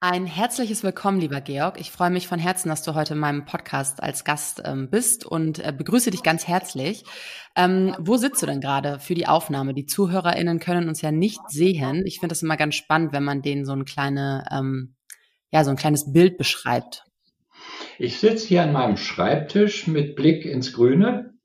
Ein herzliches Willkommen, lieber Georg. Ich freue mich von Herzen, dass du heute in meinem Podcast als Gast ähm, bist und äh, begrüße dich ganz herzlich. Ähm, wo sitzt du denn gerade für die Aufnahme? Die ZuhörerInnen können uns ja nicht sehen. Ich finde das immer ganz spannend, wenn man denen so ein kleine, ähm, ja, so ein kleines Bild beschreibt. Ich sitze hier an meinem Schreibtisch mit Blick ins Grüne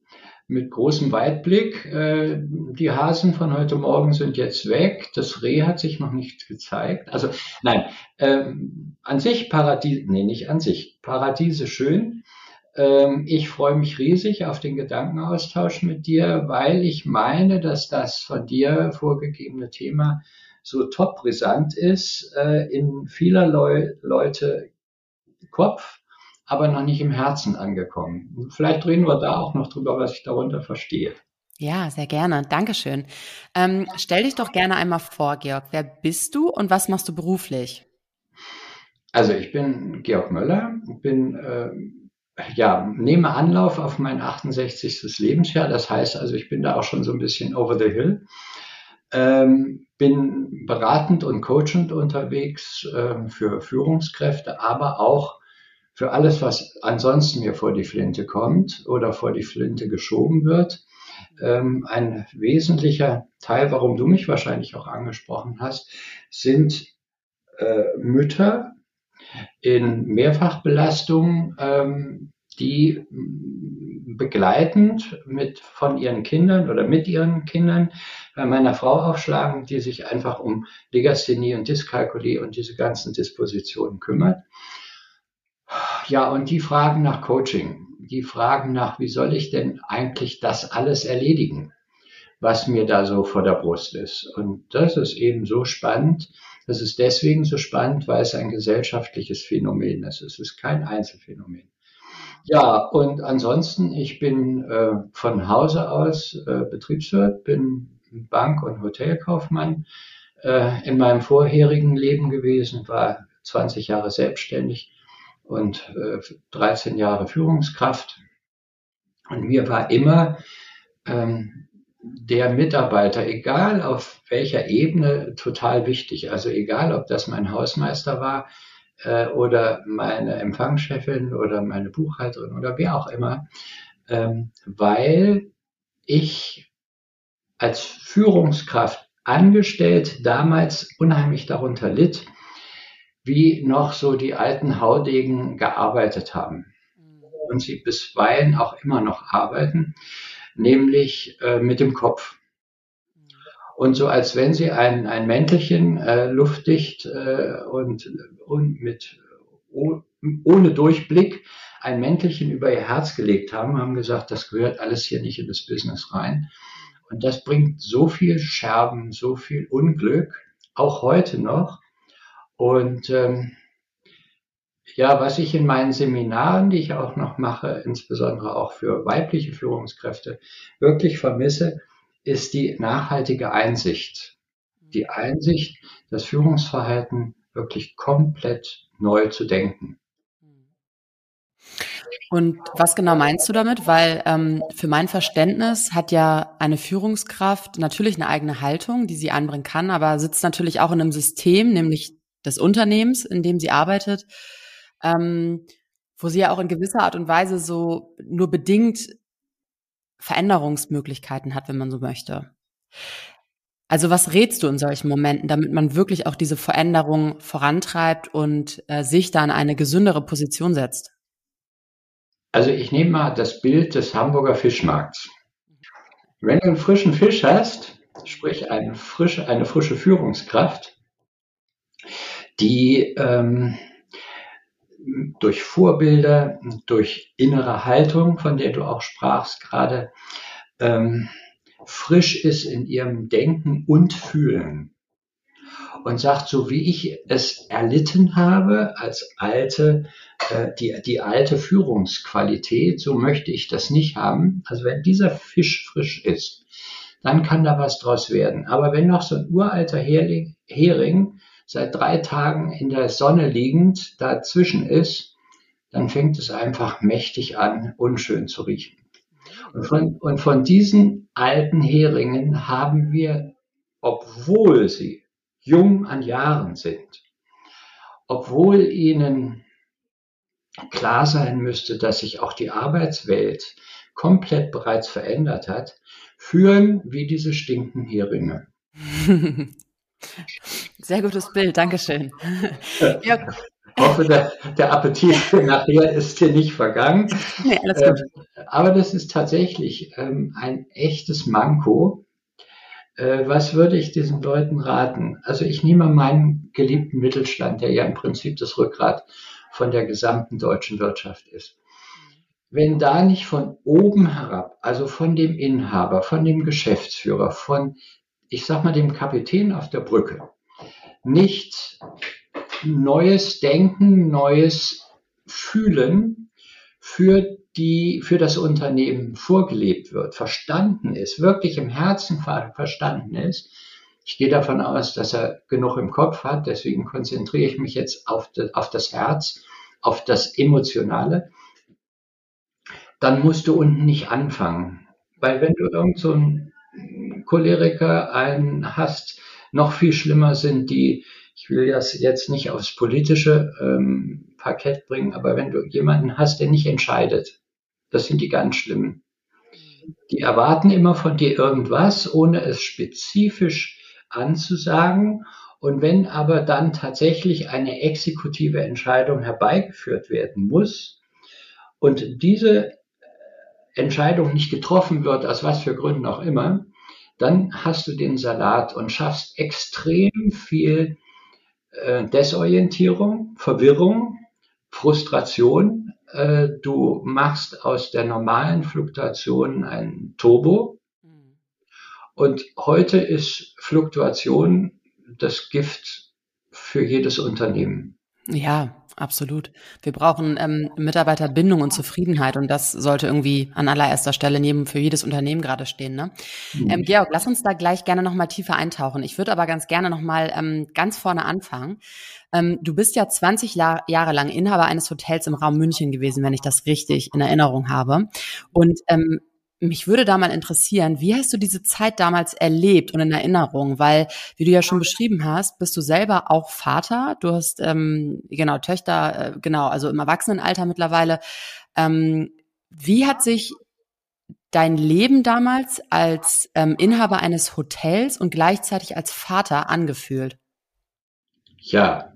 mit großem Weitblick. Äh, die Hasen von heute Morgen sind jetzt weg. Das Reh hat sich noch nicht gezeigt. Also nein, ähm, an sich Paradies, nee, nicht an sich. Paradiese schön. Ähm, ich freue mich riesig auf den Gedankenaustausch mit dir, weil ich meine, dass das von dir vorgegebene Thema so top brisant ist, äh, in vieler Leute Kopf aber noch nicht im Herzen angekommen. Vielleicht reden wir da auch noch drüber, was ich darunter verstehe. Ja, sehr gerne. Dankeschön. Ähm, stell dich doch gerne einmal vor, Georg. Wer bist du und was machst du beruflich? Also ich bin Georg Möller, bin äh, ja nehme Anlauf auf mein 68. Lebensjahr. Das heißt also, ich bin da auch schon so ein bisschen over the hill. Ähm, bin beratend und coachend unterwegs äh, für Führungskräfte, aber auch für alles, was ansonsten mir vor die Flinte kommt oder vor die Flinte geschoben wird. Ähm, ein wesentlicher Teil, warum du mich wahrscheinlich auch angesprochen hast, sind äh, Mütter in Mehrfachbelastung, ähm, die begleitend mit von ihren Kindern oder mit ihren Kindern bei meiner Frau aufschlagen, die sich einfach um Legasthenie und Dyskalkulie und diese ganzen Dispositionen kümmert. Ja, und die fragen nach Coaching. Die fragen nach, wie soll ich denn eigentlich das alles erledigen, was mir da so vor der Brust ist. Und das ist eben so spannend. Das ist deswegen so spannend, weil es ein gesellschaftliches Phänomen ist. Es ist kein Einzelfänomen. Ja, und ansonsten, ich bin äh, von Hause aus äh, Betriebswirt, bin Bank- und Hotelkaufmann äh, in meinem vorherigen Leben gewesen, war 20 Jahre selbstständig und äh, 13 Jahre Führungskraft. Und mir war immer ähm, der Mitarbeiter, egal auf welcher Ebene, total wichtig. Also egal, ob das mein Hausmeister war äh, oder meine Empfangschefin oder meine Buchhalterin oder wer auch immer, ähm, weil ich als Führungskraft angestellt damals unheimlich darunter litt, wie noch so die alten Haudegen gearbeitet haben. Mhm. Und sie bisweilen auch immer noch arbeiten, nämlich äh, mit dem Kopf. Mhm. Und so als wenn sie ein, ein Mäntelchen äh, luftdicht äh, und, und mit oh, ohne Durchblick ein Mäntelchen über ihr Herz gelegt haben, haben gesagt, das gehört alles hier nicht in das Business rein. Und das bringt so viel Scherben, so viel Unglück, auch heute noch. Und ähm, ja, was ich in meinen Seminaren, die ich auch noch mache, insbesondere auch für weibliche Führungskräfte, wirklich vermisse, ist die nachhaltige Einsicht. Die Einsicht, das Führungsverhalten wirklich komplett neu zu denken. Und was genau meinst du damit? Weil ähm, für mein Verständnis hat ja eine Führungskraft natürlich eine eigene Haltung, die sie einbringen kann, aber sitzt natürlich auch in einem System, nämlich des Unternehmens, in dem sie arbeitet, ähm, wo sie ja auch in gewisser Art und Weise so nur bedingt Veränderungsmöglichkeiten hat, wenn man so möchte. Also was rätst du in solchen Momenten, damit man wirklich auch diese Veränderung vorantreibt und äh, sich dann eine gesündere Position setzt? Also ich nehme mal das Bild des Hamburger Fischmarkts. Wenn du einen frischen Fisch hast, sprich eine frische, eine frische Führungskraft, die ähm, durch Vorbilder, durch innere Haltung, von der du auch sprachst gerade, ähm, frisch ist in ihrem Denken und Fühlen und sagt, so wie ich es erlitten habe als alte, äh, die, die alte Führungsqualität, so möchte ich das nicht haben. Also wenn dieser Fisch frisch ist, dann kann da was draus werden. Aber wenn noch so ein uralter Hering, Hering seit drei Tagen in der Sonne liegend dazwischen ist, dann fängt es einfach mächtig an, unschön zu riechen. Und von, und von diesen alten Heringen haben wir, obwohl sie jung an Jahren sind, obwohl ihnen klar sein müsste, dass sich auch die Arbeitswelt komplett bereits verändert hat, führen wie diese stinkenden Heringe. Sehr gutes Bild, Dankeschön. Ja. Ich hoffe, der, der Appetit nachher ist hier nicht vergangen. Nee. Ähm, aber das ist tatsächlich ähm, ein echtes Manko. Äh, was würde ich diesen Leuten raten? Also ich nehme meinen geliebten Mittelstand, der ja im Prinzip das Rückgrat von der gesamten deutschen Wirtschaft ist. Wenn da nicht von oben herab, also von dem Inhaber, von dem Geschäftsführer, von, ich sag mal, dem Kapitän auf der Brücke, nicht neues Denken, neues Fühlen für die, für das Unternehmen vorgelebt wird, verstanden ist, wirklich im Herzen verstanden ist. Ich gehe davon aus, dass er genug im Kopf hat, deswegen konzentriere ich mich jetzt auf, das, auf das Herz, auf das Emotionale. Dann musst du unten nicht anfangen. Weil wenn du irgend so einen Choleriker einen hast, noch viel schlimmer sind die, ich will das jetzt nicht aufs politische ähm, Parkett bringen, aber wenn du jemanden hast, der nicht entscheidet, das sind die ganz schlimmen. Die erwarten immer von dir irgendwas, ohne es spezifisch anzusagen. Und wenn aber dann tatsächlich eine exekutive Entscheidung herbeigeführt werden muss und diese Entscheidung nicht getroffen wird, aus was für Gründen auch immer, dann hast du den Salat und schaffst extrem viel äh, Desorientierung, Verwirrung, Frustration. Äh, du machst aus der normalen Fluktuation ein Turbo. Und heute ist Fluktuation das Gift für jedes Unternehmen. Ja, absolut. Wir brauchen ähm, Mitarbeiterbindung und Zufriedenheit und das sollte irgendwie an allererster Stelle neben für jedes Unternehmen gerade stehen. Ne? Ähm, Georg, lass uns da gleich gerne nochmal tiefer eintauchen. Ich würde aber ganz gerne nochmal ähm, ganz vorne anfangen. Ähm, du bist ja 20 La Jahre lang Inhaber eines Hotels im Raum München gewesen, wenn ich das richtig in Erinnerung habe. Und ähm, mich würde da mal interessieren, wie hast du diese Zeit damals erlebt und in Erinnerung? Weil, wie du ja schon beschrieben hast, bist du selber auch Vater. Du hast ähm, genau Töchter, äh, genau, also im Erwachsenenalter mittlerweile. Ähm, wie hat sich dein Leben damals als ähm, Inhaber eines Hotels und gleichzeitig als Vater angefühlt? Ja,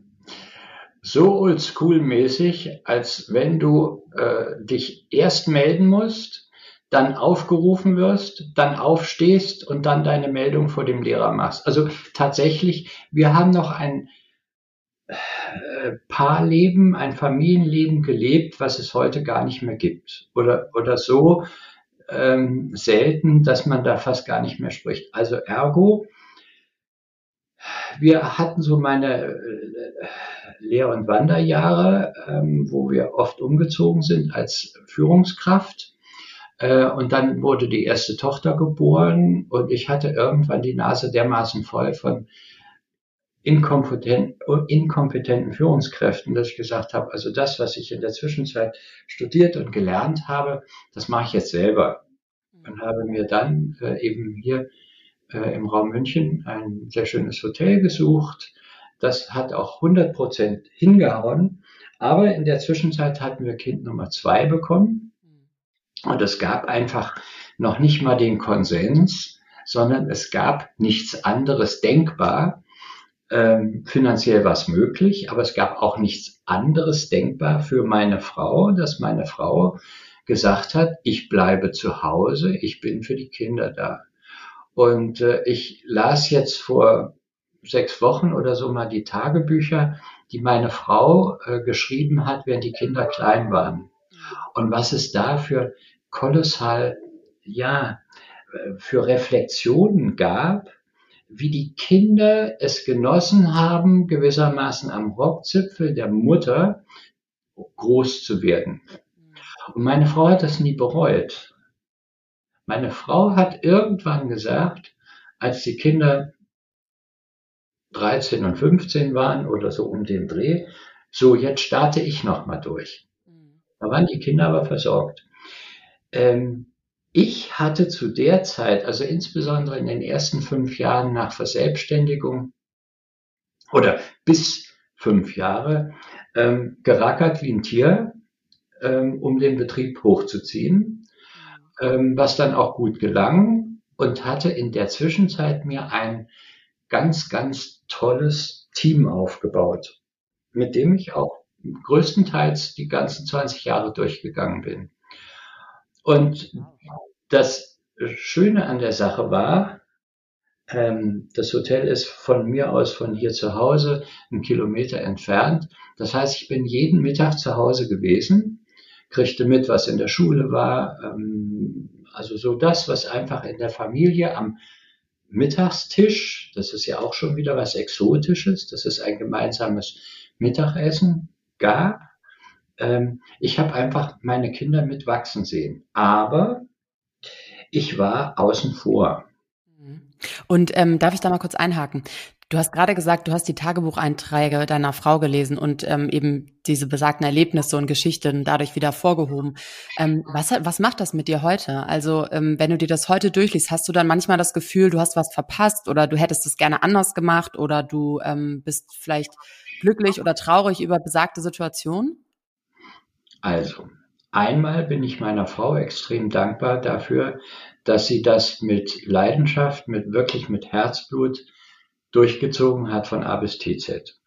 so oldschool-mäßig, als wenn du äh, dich erst melden musst dann aufgerufen wirst, dann aufstehst und dann deine Meldung vor dem Lehrer machst. Also tatsächlich, wir haben noch ein äh, Paarleben, ein Familienleben gelebt, was es heute gar nicht mehr gibt. Oder, oder so ähm, selten, dass man da fast gar nicht mehr spricht. Also ergo, wir hatten so meine äh, Lehr- und Wanderjahre, ähm, wo wir oft umgezogen sind als Führungskraft äh, und dann wurde die erste Tochter geboren und ich hatte irgendwann die Nase dermaßen voll von inkompetenten, inkompetenten Führungskräften, dass ich gesagt habe, also das, was ich in der Zwischenzeit studiert und gelernt habe, das mache ich jetzt selber. Und habe mir dann äh, eben hier äh, im Raum München ein sehr schönes Hotel gesucht. Das hat auch 100 Prozent hingehauen. Aber in der Zwischenzeit hatten wir Kind Nummer zwei bekommen. Und es gab einfach noch nicht mal den Konsens, sondern es gab nichts anderes denkbar. Ähm, finanziell war es möglich, aber es gab auch nichts anderes denkbar für meine Frau, dass meine Frau gesagt hat, ich bleibe zu Hause, ich bin für die Kinder da. Und äh, ich las jetzt vor sechs Wochen oder so mal die Tagebücher, die meine Frau äh, geschrieben hat, während die Kinder klein waren. Und was es da für kolossal, ja, für Reflexionen gab, wie die Kinder es genossen haben, gewissermaßen am Rockzipfel der Mutter groß zu werden. Und meine Frau hat das nie bereut. Meine Frau hat irgendwann gesagt, als die Kinder 13 und 15 waren oder so um den Dreh, so jetzt starte ich nochmal durch. Da waren die Kinder aber versorgt. Ähm, ich hatte zu der Zeit, also insbesondere in den ersten fünf Jahren nach Verselbstständigung oder bis fünf Jahre, ähm, gerackert wie ein Tier, ähm, um den Betrieb hochzuziehen, ähm, was dann auch gut gelang und hatte in der Zwischenzeit mir ein ganz, ganz tolles Team aufgebaut, mit dem ich auch größtenteils die ganzen 20 Jahre durchgegangen bin. Und das Schöne an der Sache war, ähm, das Hotel ist von mir aus von hier zu Hause einen Kilometer entfernt. Das heißt, ich bin jeden Mittag zu Hause gewesen, kriegte mit, was in der Schule war, ähm, also so das, was einfach in der Familie am Mittagstisch, das ist ja auch schon wieder was Exotisches, das ist ein gemeinsames Mittagessen gab. Ähm, ich habe einfach meine Kinder mitwachsen sehen. Aber ich war außen vor. Und ähm, darf ich da mal kurz einhaken? Du hast gerade gesagt, du hast die Tagebucheinträge deiner Frau gelesen und ähm, eben diese besagten Erlebnisse und Geschichten dadurch wieder vorgehoben. Ähm, was, was macht das mit dir heute? Also ähm, wenn du dir das heute durchliest, hast du dann manchmal das Gefühl, du hast was verpasst oder du hättest es gerne anders gemacht oder du ähm, bist vielleicht glücklich oder traurig über besagte Situationen? Also, einmal bin ich meiner Frau extrem dankbar dafür, dass sie das mit Leidenschaft, mit wirklich mit Herzblut durchgezogen hat von A bis TZ.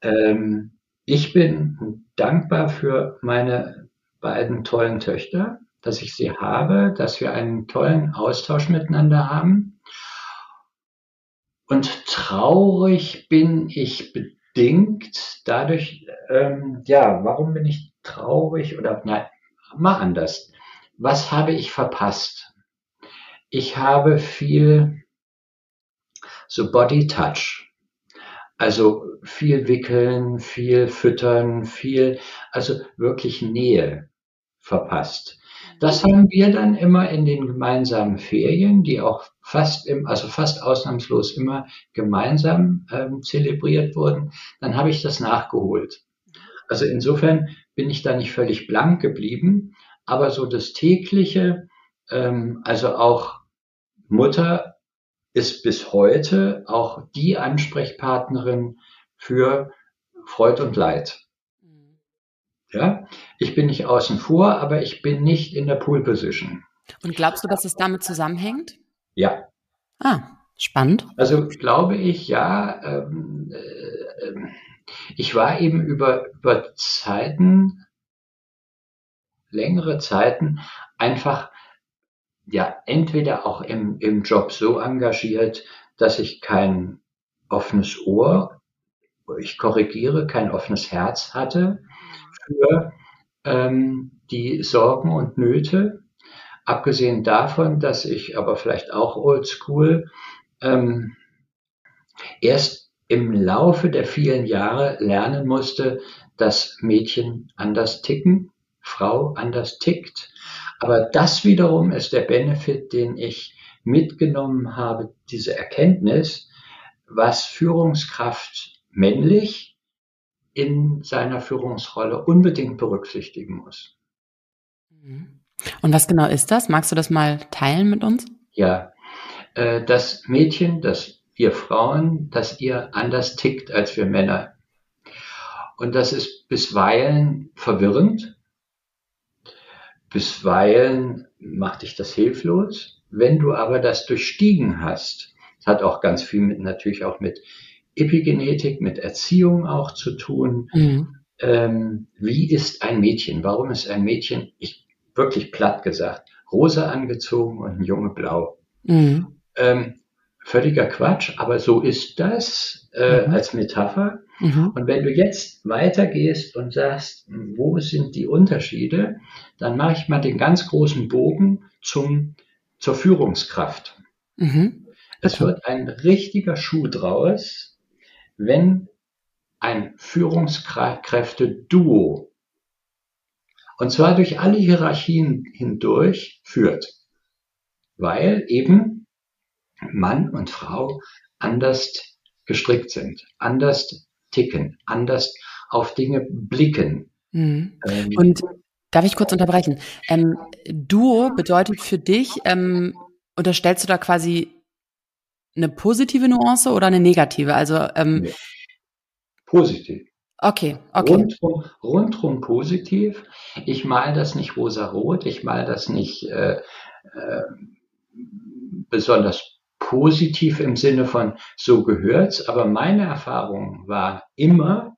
Ähm, ich bin dankbar für meine beiden tollen Töchter, dass ich sie habe, dass wir einen tollen Austausch miteinander haben. Und traurig bin ich bedingt dadurch, ähm, ja, warum bin ich traurig oder nein, mal anders. Was habe ich verpasst? Ich habe viel so Body Touch. Also viel wickeln, viel füttern, viel, also wirklich Nähe verpasst. Das haben wir dann immer in den gemeinsamen Ferien, die auch fast im, also fast ausnahmslos immer gemeinsam ähm, zelebriert wurden. Dann habe ich das nachgeholt. Also insofern bin ich da nicht völlig blank geblieben, aber so das tägliche, ähm, also auch Mutter ist bis heute auch die Ansprechpartnerin für Freud und Leid. Ja, ich bin nicht außen vor, aber ich bin nicht in der Pool Position. Und glaubst du, dass es damit zusammenhängt? Ja. Ah, spannend. Also glaube ich, ja. Ähm, äh, ich war eben über, über Zeiten, längere Zeiten, einfach ja entweder auch im, im Job so engagiert, dass ich kein offenes Ohr, ich korrigiere, kein offenes Herz hatte für ähm, die Sorgen und Nöte. Abgesehen davon, dass ich aber vielleicht auch oldschool ähm, erst im Laufe der vielen Jahre lernen musste, dass Mädchen anders ticken, Frau anders tickt. Aber das wiederum ist der Benefit, den ich mitgenommen habe, diese Erkenntnis, was Führungskraft männlich in seiner Führungsrolle unbedingt berücksichtigen muss. Mhm. Und was genau ist das? Magst du das mal teilen mit uns? Ja, äh, das Mädchen, das ihr Frauen, dass ihr anders tickt als wir Männer. Und das ist bisweilen verwirrend. Bisweilen macht dich das hilflos. Wenn du aber das durchstiegen hast, das hat auch ganz viel mit, natürlich auch mit Epigenetik, mit Erziehung auch zu tun. Mhm. Ähm, wie ist ein Mädchen? Warum ist ein Mädchen, ich wirklich platt gesagt, rosa angezogen und ein Junge blau? Mhm. Ähm, völliger Quatsch, aber so ist das äh, mhm. als Metapher. Mhm. Und wenn du jetzt weitergehst und sagst, wo sind die Unterschiede, dann mache ich mal den ganz großen Bogen zum, zur Führungskraft. Mhm. Es wird ein richtiger Schuh draus, wenn ein Führungskräfte-Duo und zwar durch alle Hierarchien hindurch führt, weil eben Mann und Frau anders gestrickt sind, anders ticken, anders auf Dinge blicken. Mhm. Ähm, und darf ich kurz unterbrechen? Ähm, Duo bedeutet für dich, ähm, unterstellst du da quasi eine positive Nuance oder eine negative? Also ähm, nee. positiv. Okay, okay. Rundrum, rundrum positiv. Ich mal das nicht rosa-rot, ich mal das nicht äh, äh, besonders positiv im Sinne von so gehört's, aber meine Erfahrung war immer,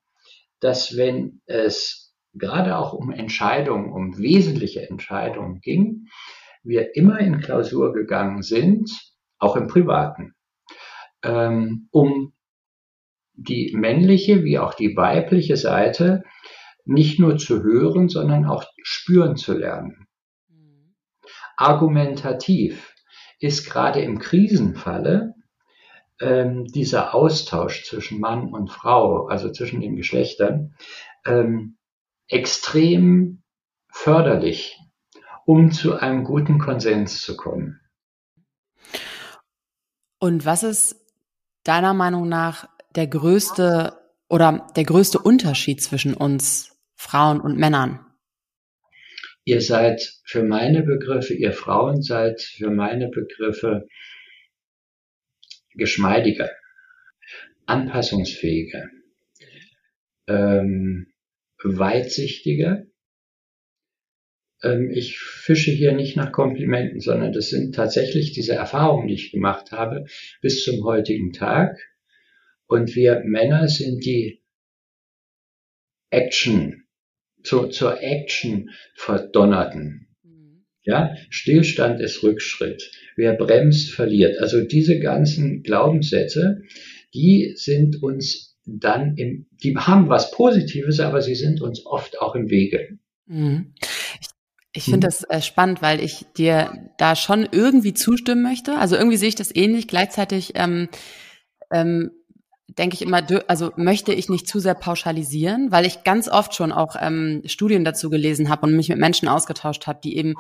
dass wenn es gerade auch um Entscheidungen, um wesentliche Entscheidungen ging, wir immer in Klausur gegangen sind, auch im Privaten, ähm, um die männliche wie auch die weibliche Seite nicht nur zu hören, sondern auch spüren zu lernen. Mhm. Argumentativ ist gerade im Krisenfalle ähm, dieser Austausch zwischen Mann und Frau, also zwischen den Geschlechtern, ähm, extrem förderlich, um zu einem guten Konsens zu kommen. Und was ist deiner Meinung nach der größte oder der größte Unterschied zwischen uns Frauen und Männern? Ihr seid für meine Begriffe, ihr Frauen seid für meine Begriffe geschmeidiger, anpassungsfähiger, ähm, weitsichtiger. Ähm, ich fische hier nicht nach Komplimenten, sondern das sind tatsächlich diese Erfahrungen, die ich gemacht habe bis zum heutigen Tag. Und wir Männer sind die Action, zu, zur Action verdonnerten. Mhm. Ja, Stillstand ist Rückschritt. Wer bremst, verliert. Also diese ganzen Glaubenssätze, die sind uns dann im, die haben was Positives, aber sie sind uns oft auch im Wege. Mhm. Ich, ich finde mhm. das äh, spannend, weil ich dir da schon irgendwie zustimmen möchte. Also irgendwie sehe ich das ähnlich. Gleichzeitig ähm, ähm, denke ich immer, also möchte ich nicht zu sehr pauschalisieren, weil ich ganz oft schon auch ähm, Studien dazu gelesen habe und mich mit Menschen ausgetauscht habe, die eben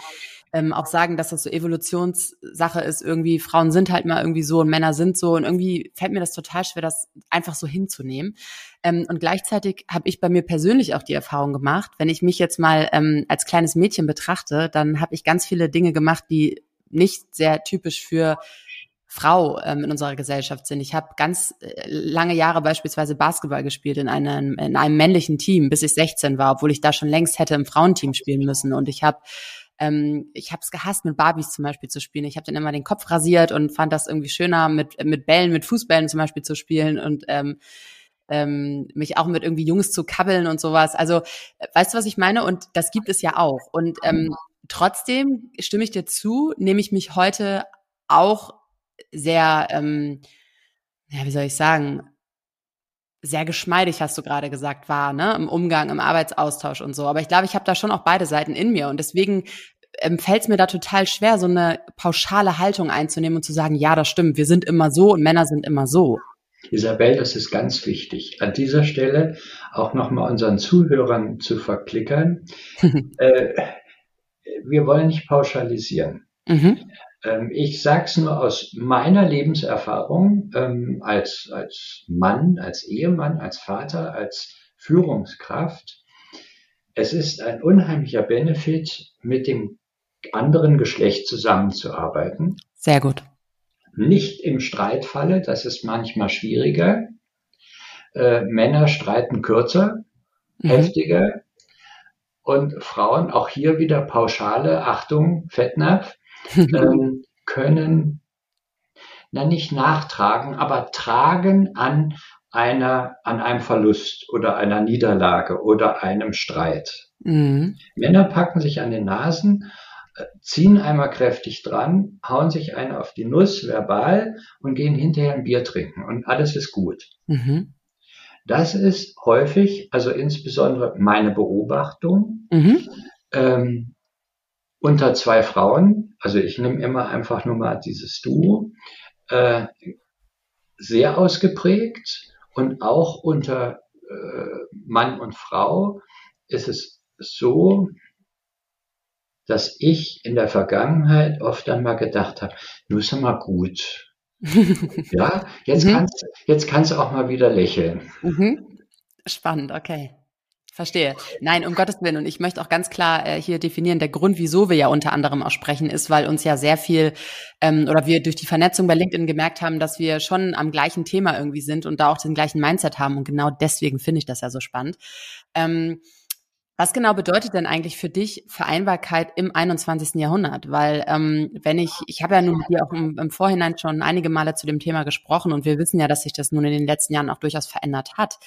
ähm, auch sagen, dass das so Evolutionssache ist. Irgendwie Frauen sind halt mal irgendwie so und Männer sind so und irgendwie fällt mir das total schwer, das einfach so hinzunehmen. Ähm, und gleichzeitig habe ich bei mir persönlich auch die Erfahrung gemacht, wenn ich mich jetzt mal ähm, als kleines Mädchen betrachte, dann habe ich ganz viele Dinge gemacht, die nicht sehr typisch für Frau ähm, in unserer Gesellschaft sind. Ich habe ganz äh, lange Jahre beispielsweise Basketball gespielt in einem, in einem männlichen Team, bis ich 16 war, obwohl ich da schon längst hätte im Frauenteam spielen müssen. Und ich habe ähm, ich habe es gehasst, mit Barbies zum Beispiel zu spielen. Ich habe dann immer den Kopf rasiert und fand das irgendwie schöner, mit, mit Bällen, mit Fußbällen zum Beispiel zu spielen und ähm, ähm, mich auch mit irgendwie Jungs zu kabbeln und sowas. Also, weißt du, was ich meine? Und das gibt es ja auch. Und ähm, trotzdem stimme ich dir zu, nehme ich mich heute auch sehr, ähm, ja, wie soll ich sagen, sehr geschmeidig, hast du gerade gesagt, war, ne, im Umgang, im Arbeitsaustausch und so. Aber ich glaube, ich habe da schon auch beide Seiten in mir. Und deswegen ähm, fällt es mir da total schwer, so eine pauschale Haltung einzunehmen und zu sagen, ja, das stimmt, wir sind immer so und Männer sind immer so. Isabel, das ist ganz wichtig. An dieser Stelle auch nochmal unseren Zuhörern zu verklickern. äh, wir wollen nicht pauschalisieren. Mhm. Ähm, ich sage es nur aus meiner Lebenserfahrung ähm, als, als Mann, als Ehemann, als Vater, als Führungskraft. Es ist ein unheimlicher Benefit, mit dem anderen Geschlecht zusammenzuarbeiten. Sehr gut. Nicht im Streitfalle, das ist manchmal schwieriger. Äh, Männer streiten kürzer, mhm. heftiger. Und Frauen, auch hier wieder pauschale Achtung, Fettnapf, ähm, können, na nicht nachtragen, aber tragen an einer, an einem Verlust oder einer Niederlage oder einem Streit. Mhm. Männer packen sich an den Nasen, äh, ziehen einmal kräftig dran, hauen sich einen auf die Nuss verbal und gehen hinterher ein Bier trinken und alles ist gut. Mhm. Das ist häufig, also insbesondere meine Beobachtung, mhm. ähm, unter zwei Frauen, also ich nehme immer einfach nur mal dieses Duo, äh, sehr ausgeprägt und auch unter äh, Mann und Frau ist es so, dass ich in der Vergangenheit oft einmal gedacht habe, nur ist mal gut. ja, jetzt, mhm. kannst, jetzt kannst du auch mal wieder lächeln. Mhm. Spannend, okay. Verstehe. Nein, um Gottes Willen. Und ich möchte auch ganz klar äh, hier definieren, der Grund, wieso wir ja unter anderem auch sprechen, ist, weil uns ja sehr viel ähm, oder wir durch die Vernetzung bei LinkedIn gemerkt haben, dass wir schon am gleichen Thema irgendwie sind und da auch den gleichen Mindset haben. Und genau deswegen finde ich das ja so spannend. Ähm, was genau bedeutet denn eigentlich für dich Vereinbarkeit im 21. Jahrhundert? Weil ähm, wenn ich, ich habe ja nun mit dir auch im, im, Vorhinein schon einige Male zu dem Thema gesprochen und wir wissen ja, dass sich das nun in den letzten Jahren auch durchaus verändert hat.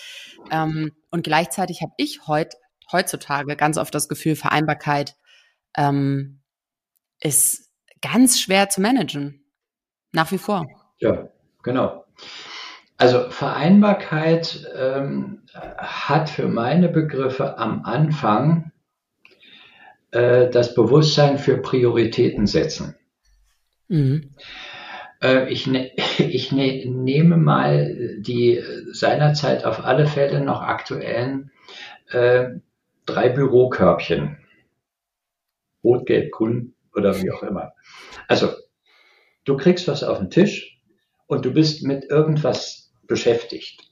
Ähm, und gleichzeitig habe ich heut, heutzutage ganz oft das Gefühl, Vereinbarkeit ähm, ist ganz schwer zu managen. Nach wie vor. Ja, genau. Also Vereinbarkeit ähm, hat für meine Begriffe am Anfang äh, das Bewusstsein für Prioritäten setzen. Mhm. Äh, ich, ne ich ne nehme mal die seinerzeit auf alle Fälle noch aktuellen äh, drei Bürokörbchen. Rot, Gelb, Grün oder wie auch immer. Also, du kriegst was auf den Tisch und du bist mit irgendwas beschäftigt.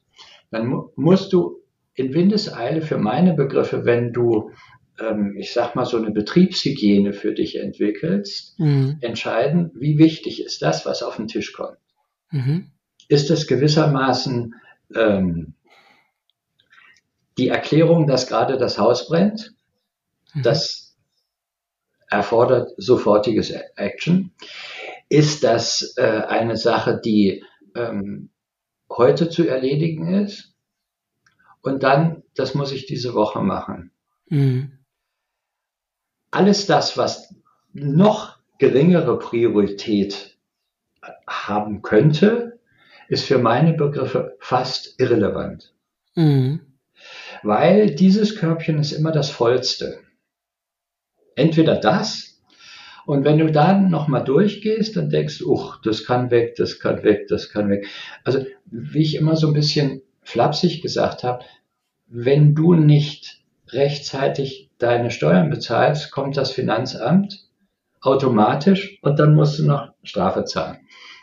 Dann mu musst du in Windeseile für meine Begriffe, wenn du, ähm, ich sag mal, so eine Betriebshygiene für dich entwickelst, mhm. entscheiden, wie wichtig ist das, was auf den Tisch kommt. Mhm. Ist es gewissermaßen ähm, die Erklärung, dass gerade das Haus brennt? Mhm. Das erfordert sofortiges Action. Ist das äh, eine Sache, die ähm, heute zu erledigen ist. Und dann, das muss ich diese Woche machen. Mhm. Alles das, was noch geringere Priorität haben könnte, ist für meine Begriffe fast irrelevant. Mhm. Weil dieses Körbchen ist immer das vollste. Entweder das und wenn du dann nochmal durchgehst, dann denkst du, uch, das kann weg, das kann weg, das kann weg. Also, wie ich immer so ein bisschen flapsig gesagt habe, wenn du nicht rechtzeitig deine Steuern bezahlst, kommt das Finanzamt automatisch und dann musst du noch Strafe zahlen.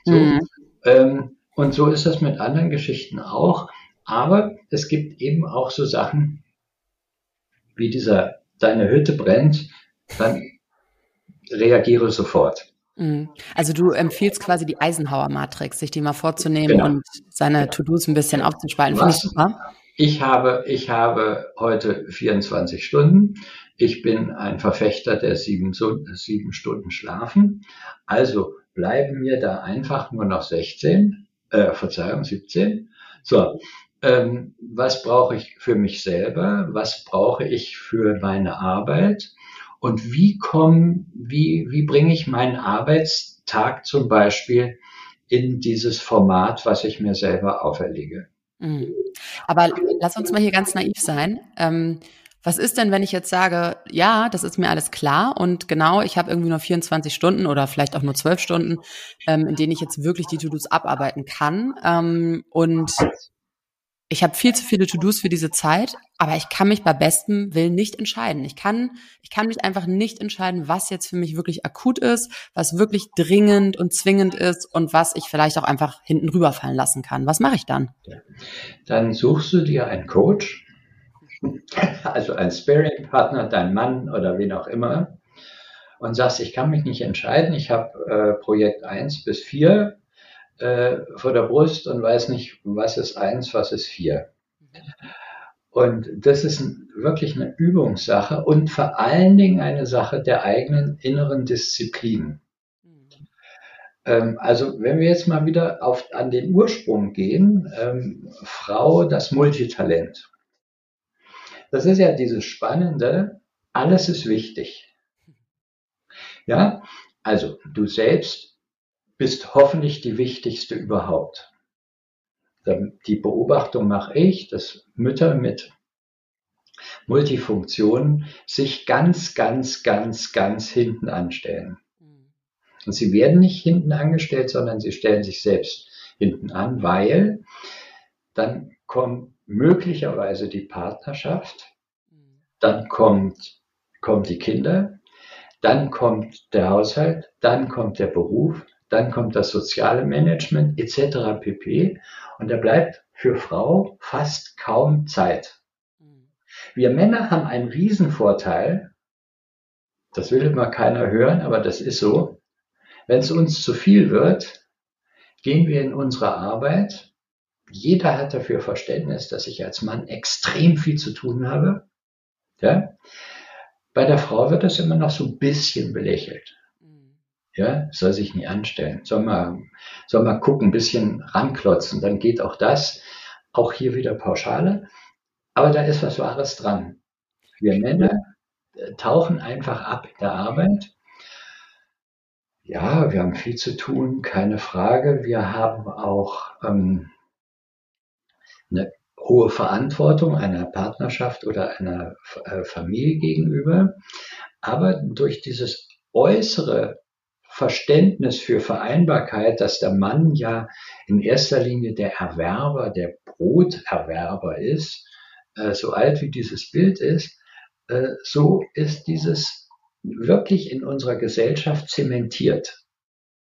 So, mhm. ähm, und so ist das mit anderen Geschichten auch. Aber es gibt eben auch so Sachen wie dieser, deine Hütte brennt, dann reagiere sofort. Mhm. Also du empfiehlst quasi die Eisenhower-Matrix, sich die mal vorzunehmen genau. und seine genau. To-Dos ein bisschen aufzuspalten. Finde ich super. Ich habe, ich habe heute 24 Stunden. Ich bin ein Verfechter der sieben, sieben Stunden Schlafen. Also bleiben mir da einfach nur noch 16, äh, Verzeihung, 17. So, ähm, was brauche ich für mich selber? Was brauche ich für meine Arbeit? Und wie kommen, wie, wie bringe ich meinen Arbeitstag zum Beispiel in dieses Format, was ich mir selber auferlege? Mhm. Aber lass uns mal hier ganz naiv sein. Ähm, was ist denn, wenn ich jetzt sage, ja, das ist mir alles klar und genau, ich habe irgendwie nur 24 Stunden oder vielleicht auch nur 12 Stunden, ähm, in denen ich jetzt wirklich die To-Dos abarbeiten kann. Ähm, und ich habe viel zu viele To-Dos für diese Zeit, aber ich kann mich bei bestem Willen nicht entscheiden. Ich kann, ich kann mich einfach nicht entscheiden, was jetzt für mich wirklich akut ist, was wirklich dringend und zwingend ist und was ich vielleicht auch einfach hinten rüberfallen lassen kann. Was mache ich dann? Dann suchst du dir einen Coach, also einen Sparing-Partner, deinen Mann oder wen auch immer, und sagst, ich kann mich nicht entscheiden. Ich habe äh, Projekt 1 bis 4 äh, vor der Brust und weiß nicht, was ist eins, was ist vier. Und das ist wirklich eine Übungssache und vor allen Dingen eine Sache der eigenen inneren Disziplin. Ähm, also wenn wir jetzt mal wieder auf, an den Ursprung gehen, ähm, Frau, das Multitalent. Das ist ja dieses Spannende, alles ist wichtig. Ja, also du selbst bist hoffentlich die wichtigste überhaupt. Die Beobachtung mache ich, dass Mütter mit Multifunktionen sich ganz, ganz, ganz, ganz hinten anstellen. Und sie werden nicht hinten angestellt, sondern sie stellen sich selbst hinten an, weil dann kommt möglicherweise die Partnerschaft, dann kommt, kommen die Kinder, dann kommt der Haushalt, dann kommt der Beruf, dann kommt das soziale Management etc. pp. Und da bleibt für Frau fast kaum Zeit. Wir Männer haben einen Riesenvorteil, das will immer keiner hören, aber das ist so. Wenn es uns zu viel wird, gehen wir in unsere Arbeit. Jeder hat dafür Verständnis, dass ich als Mann extrem viel zu tun habe. Ja? Bei der Frau wird das immer noch so ein bisschen belächelt. Ja, soll sich nie anstellen. Soll mal, soll mal gucken, ein bisschen ranklotzen, dann geht auch das. Auch hier wieder Pauschale. Aber da ist was Wahres dran. Wir Männer äh, tauchen einfach ab in der Arbeit. Ja, wir haben viel zu tun, keine Frage. Wir haben auch ähm, eine hohe Verantwortung einer Partnerschaft oder einer äh, Familie gegenüber. Aber durch dieses äußere Verständnis für Vereinbarkeit, dass der Mann ja in erster Linie der Erwerber, der Broterwerber ist, äh, so alt wie dieses Bild ist, äh, so ist dieses wirklich in unserer Gesellschaft zementiert.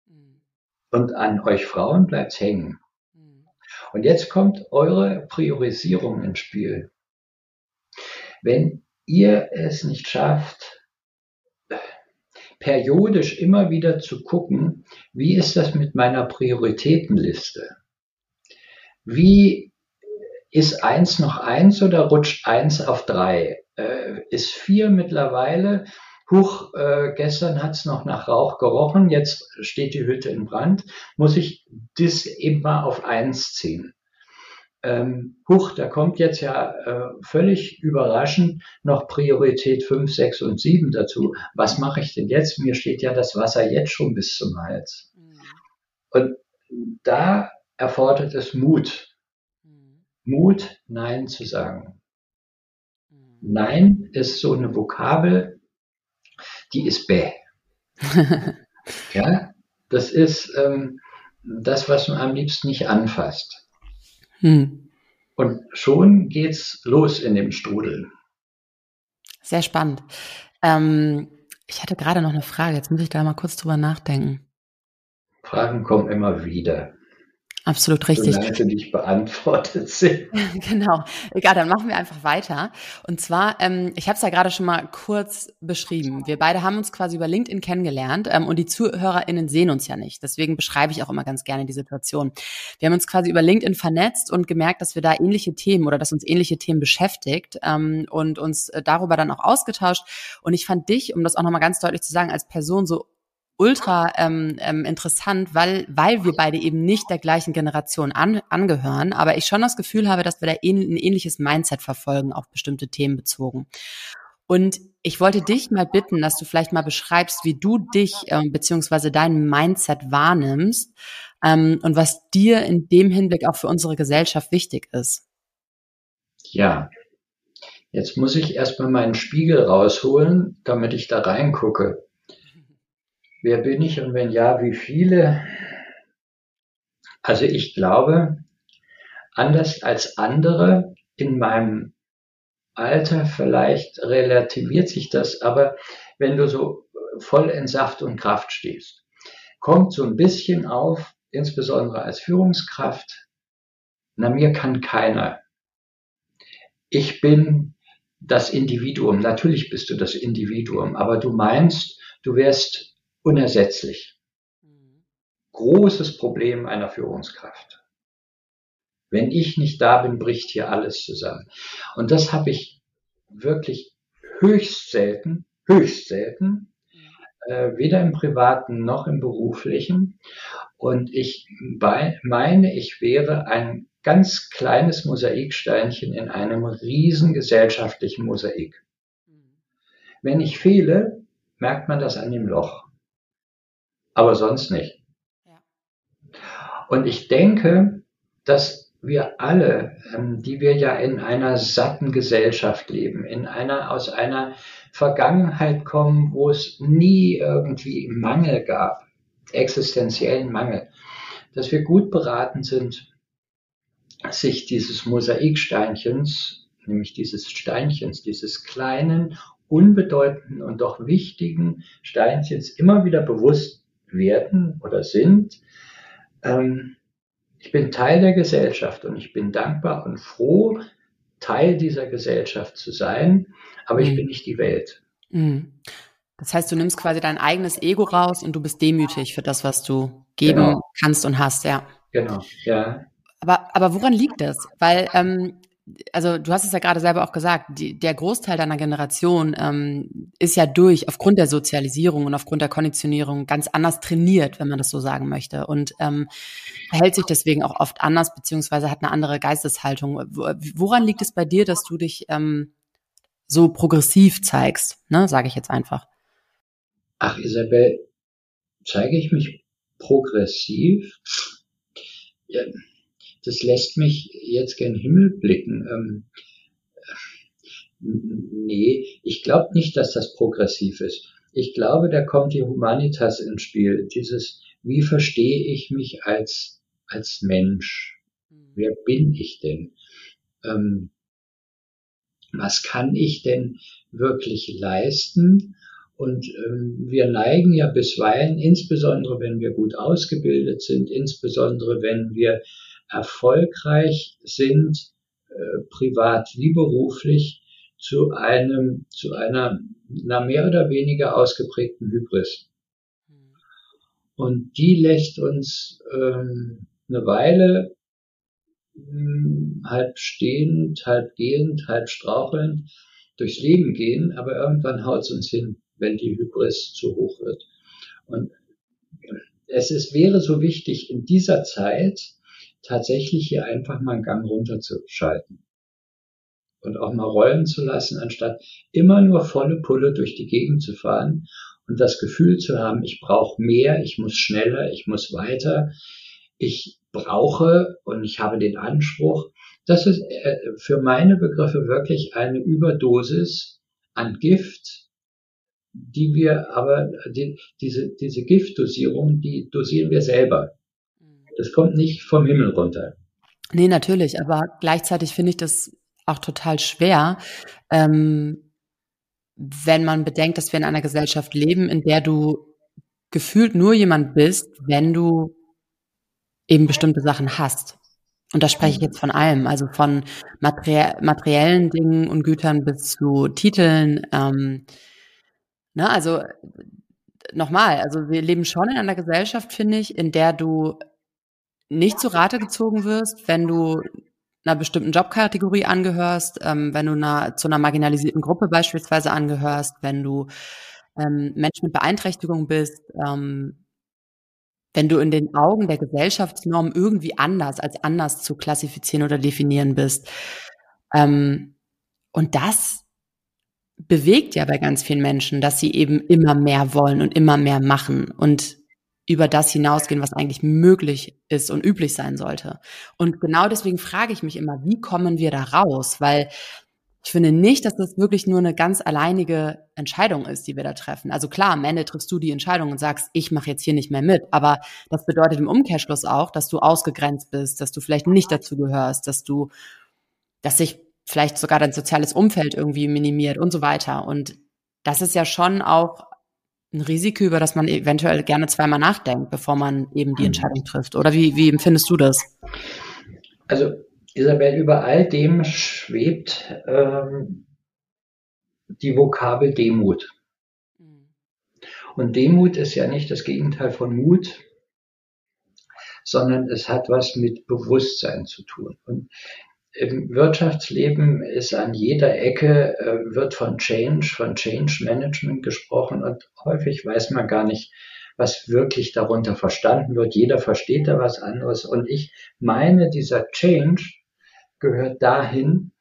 Mhm. Und an euch Frauen bleibt hängen. Mhm. Und jetzt kommt eure Priorisierung ins Spiel. Wenn ihr es nicht schafft, periodisch immer wieder zu gucken, wie ist das mit meiner Prioritätenliste? Wie ist eins noch eins oder rutscht eins auf drei? Äh, ist vier mittlerweile? Huch, äh, gestern hat's noch nach Rauch gerochen, jetzt steht die Hütte in Brand. Muss ich das eben mal auf eins ziehen? Ähm, huch, da kommt jetzt ja äh, völlig überraschend noch Priorität 5, 6 und 7 dazu. Was mache ich denn jetzt? Mir steht ja das Wasser jetzt schon bis zum Hals. Mhm. Und da erfordert es Mut. Mhm. Mut, Nein zu sagen. Mhm. Nein ist so eine Vokabel, die ist bäh. ja, das ist ähm, das, was man am liebsten nicht anfasst. Hm. Und schon geht's los in dem Strudel. Sehr spannend. Ähm, ich hatte gerade noch eine Frage, jetzt muss ich da mal kurz drüber nachdenken. Fragen kommen immer wieder. Absolut richtig. Solange sie nicht beantwortet sind. genau. Egal, dann machen wir einfach weiter. Und zwar, ähm, ich habe es ja gerade schon mal kurz beschrieben. Wir beide haben uns quasi über LinkedIn kennengelernt ähm, und die ZuhörerInnen sehen uns ja nicht. Deswegen beschreibe ich auch immer ganz gerne die Situation. Wir haben uns quasi über LinkedIn vernetzt und gemerkt, dass wir da ähnliche Themen oder dass uns ähnliche Themen beschäftigt ähm, und uns äh, darüber dann auch ausgetauscht. Und ich fand dich, um das auch nochmal ganz deutlich zu sagen, als Person so ultra ähm, ähm, interessant, weil, weil wir beide eben nicht der gleichen Generation an, angehören, aber ich schon das Gefühl habe, dass wir da ähn, ein ähnliches Mindset verfolgen, auf bestimmte Themen bezogen. Und ich wollte dich mal bitten, dass du vielleicht mal beschreibst, wie du dich ähm, beziehungsweise dein Mindset wahrnimmst ähm, und was dir in dem Hinblick auch für unsere Gesellschaft wichtig ist. Ja, jetzt muss ich erstmal meinen Spiegel rausholen, damit ich da reingucke. Wer bin ich und wenn ja, wie viele? Also ich glaube, anders als andere in meinem Alter, vielleicht relativiert sich das, aber wenn du so voll in Saft und Kraft stehst, kommt so ein bisschen auf, insbesondere als Führungskraft, na mir kann keiner. Ich bin das Individuum. Natürlich bist du das Individuum, aber du meinst, du wärst unersetzlich. Großes Problem einer Führungskraft. Wenn ich nicht da bin, bricht hier alles zusammen. Und das habe ich wirklich höchst selten, höchst selten, äh, weder im privaten noch im beruflichen. Und ich meine, ich wäre ein ganz kleines Mosaiksteinchen in einem riesen gesellschaftlichen Mosaik. Wenn ich fehle, merkt man das an dem Loch aber sonst nicht. Und ich denke, dass wir alle, ähm, die wir ja in einer satten Gesellschaft leben, in einer, aus einer Vergangenheit kommen, wo es nie irgendwie Mangel gab. existenziellen Mangel, dass wir gut beraten sind, sich dieses Mosaiksteinchens, nämlich dieses Steinchens, dieses kleinen, unbedeutenden und doch wichtigen Steinchens immer wieder bewusst werden oder sind. Ähm, ich bin Teil der Gesellschaft und ich bin dankbar und froh, Teil dieser Gesellschaft zu sein, aber ich mhm. bin nicht die Welt. Mhm. Das heißt, du nimmst quasi dein eigenes Ego raus und du bist demütig für das, was du geben genau. kannst und hast, ja. Genau, ja. Aber, aber woran liegt das? Weil, ähm, also du hast es ja gerade selber auch gesagt, die, der Großteil deiner Generation ähm, ist ja durch, aufgrund der Sozialisierung und aufgrund der Konditionierung ganz anders trainiert, wenn man das so sagen möchte. Und ähm, verhält sich deswegen auch oft anders, beziehungsweise hat eine andere Geisteshaltung. Woran liegt es bei dir, dass du dich ähm, so progressiv zeigst, ne, sage ich jetzt einfach? Ach, Isabel, zeige ich mich progressiv? Ja das lässt mich jetzt gen Himmel blicken. Ähm, nee, ich glaube nicht, dass das progressiv ist. Ich glaube, da kommt die Humanitas ins Spiel. Dieses, wie verstehe ich mich als, als Mensch? Mhm. Wer bin ich denn? Ähm, was kann ich denn wirklich leisten? Und ähm, wir neigen ja bisweilen, insbesondere wenn wir gut ausgebildet sind, insbesondere wenn wir erfolgreich sind, äh, privat wie beruflich, zu einem, zu einer, einer mehr oder weniger ausgeprägten Hybris. Und die lässt uns ähm, eine Weile mh, hm, halb stehend, halb gehend, halb strauchelnd durchs Leben gehen, aber irgendwann haut es uns hin, wenn die Hybris zu hoch wird. Und es ist, wäre so wichtig in dieser Zeit, tatsächlich hier einfach mal einen Gang runterzuschalten und auch mal rollen zu lassen, anstatt immer nur volle Pulle durch die Gegend zu fahren und das Gefühl zu haben, ich brauche mehr, ich muss schneller, ich muss weiter, ich brauche und ich habe den Anspruch, das ist äh, für meine Begriffe wirklich eine Überdosis an Gift, die wir aber, die, diese, diese Giftdosierung, die dosieren wir selber. Das kommt nicht vom Himmel runter. Nee, natürlich, aber gleichzeitig finde ich das auch total schwer, ähm, wenn man bedenkt, dass wir in einer Gesellschaft leben, in der du gefühlt nur jemand bist, wenn du eben bestimmte Sachen hast. Und da spreche ich jetzt von allem, also von materie materiellen Dingen und Gütern bis zu Titeln. Ähm, ne, also nochmal, also wir leben schon in einer Gesellschaft, finde ich, in der du nicht zu Rate gezogen wirst, wenn du einer bestimmten Jobkategorie angehörst, ähm, wenn du einer, zu einer marginalisierten Gruppe beispielsweise angehörst, wenn du ähm, Mensch mit Beeinträchtigung bist, ähm, wenn du in den Augen der Gesellschaftsnorm irgendwie anders als anders zu klassifizieren oder definieren bist. Ähm, und das bewegt ja bei ganz vielen Menschen, dass sie eben immer mehr wollen und immer mehr machen. Und über das hinausgehen, was eigentlich möglich ist und üblich sein sollte. Und genau deswegen frage ich mich immer, wie kommen wir da raus? Weil ich finde nicht, dass das wirklich nur eine ganz alleinige Entscheidung ist, die wir da treffen. Also klar, am Ende triffst du die Entscheidung und sagst, ich mache jetzt hier nicht mehr mit. Aber das bedeutet im Umkehrschluss auch, dass du ausgegrenzt bist, dass du vielleicht nicht dazu gehörst, dass du, dass sich vielleicht sogar dein soziales Umfeld irgendwie minimiert und so weiter. Und das ist ja schon auch ein Risiko, über das man eventuell gerne zweimal nachdenkt, bevor man eben die mhm. Entscheidung trifft. Oder wie, wie empfindest du das? Also Isabel, über all dem schwebt ähm, die Vokabel Demut. Und Demut ist ja nicht das Gegenteil von Mut, sondern es hat was mit Bewusstsein zu tun. Und im Wirtschaftsleben ist an jeder Ecke, äh, wird von Change, von Change Management gesprochen und häufig weiß man gar nicht, was wirklich darunter verstanden wird. Jeder versteht da was anderes. Und ich meine, dieser Change gehört dahin,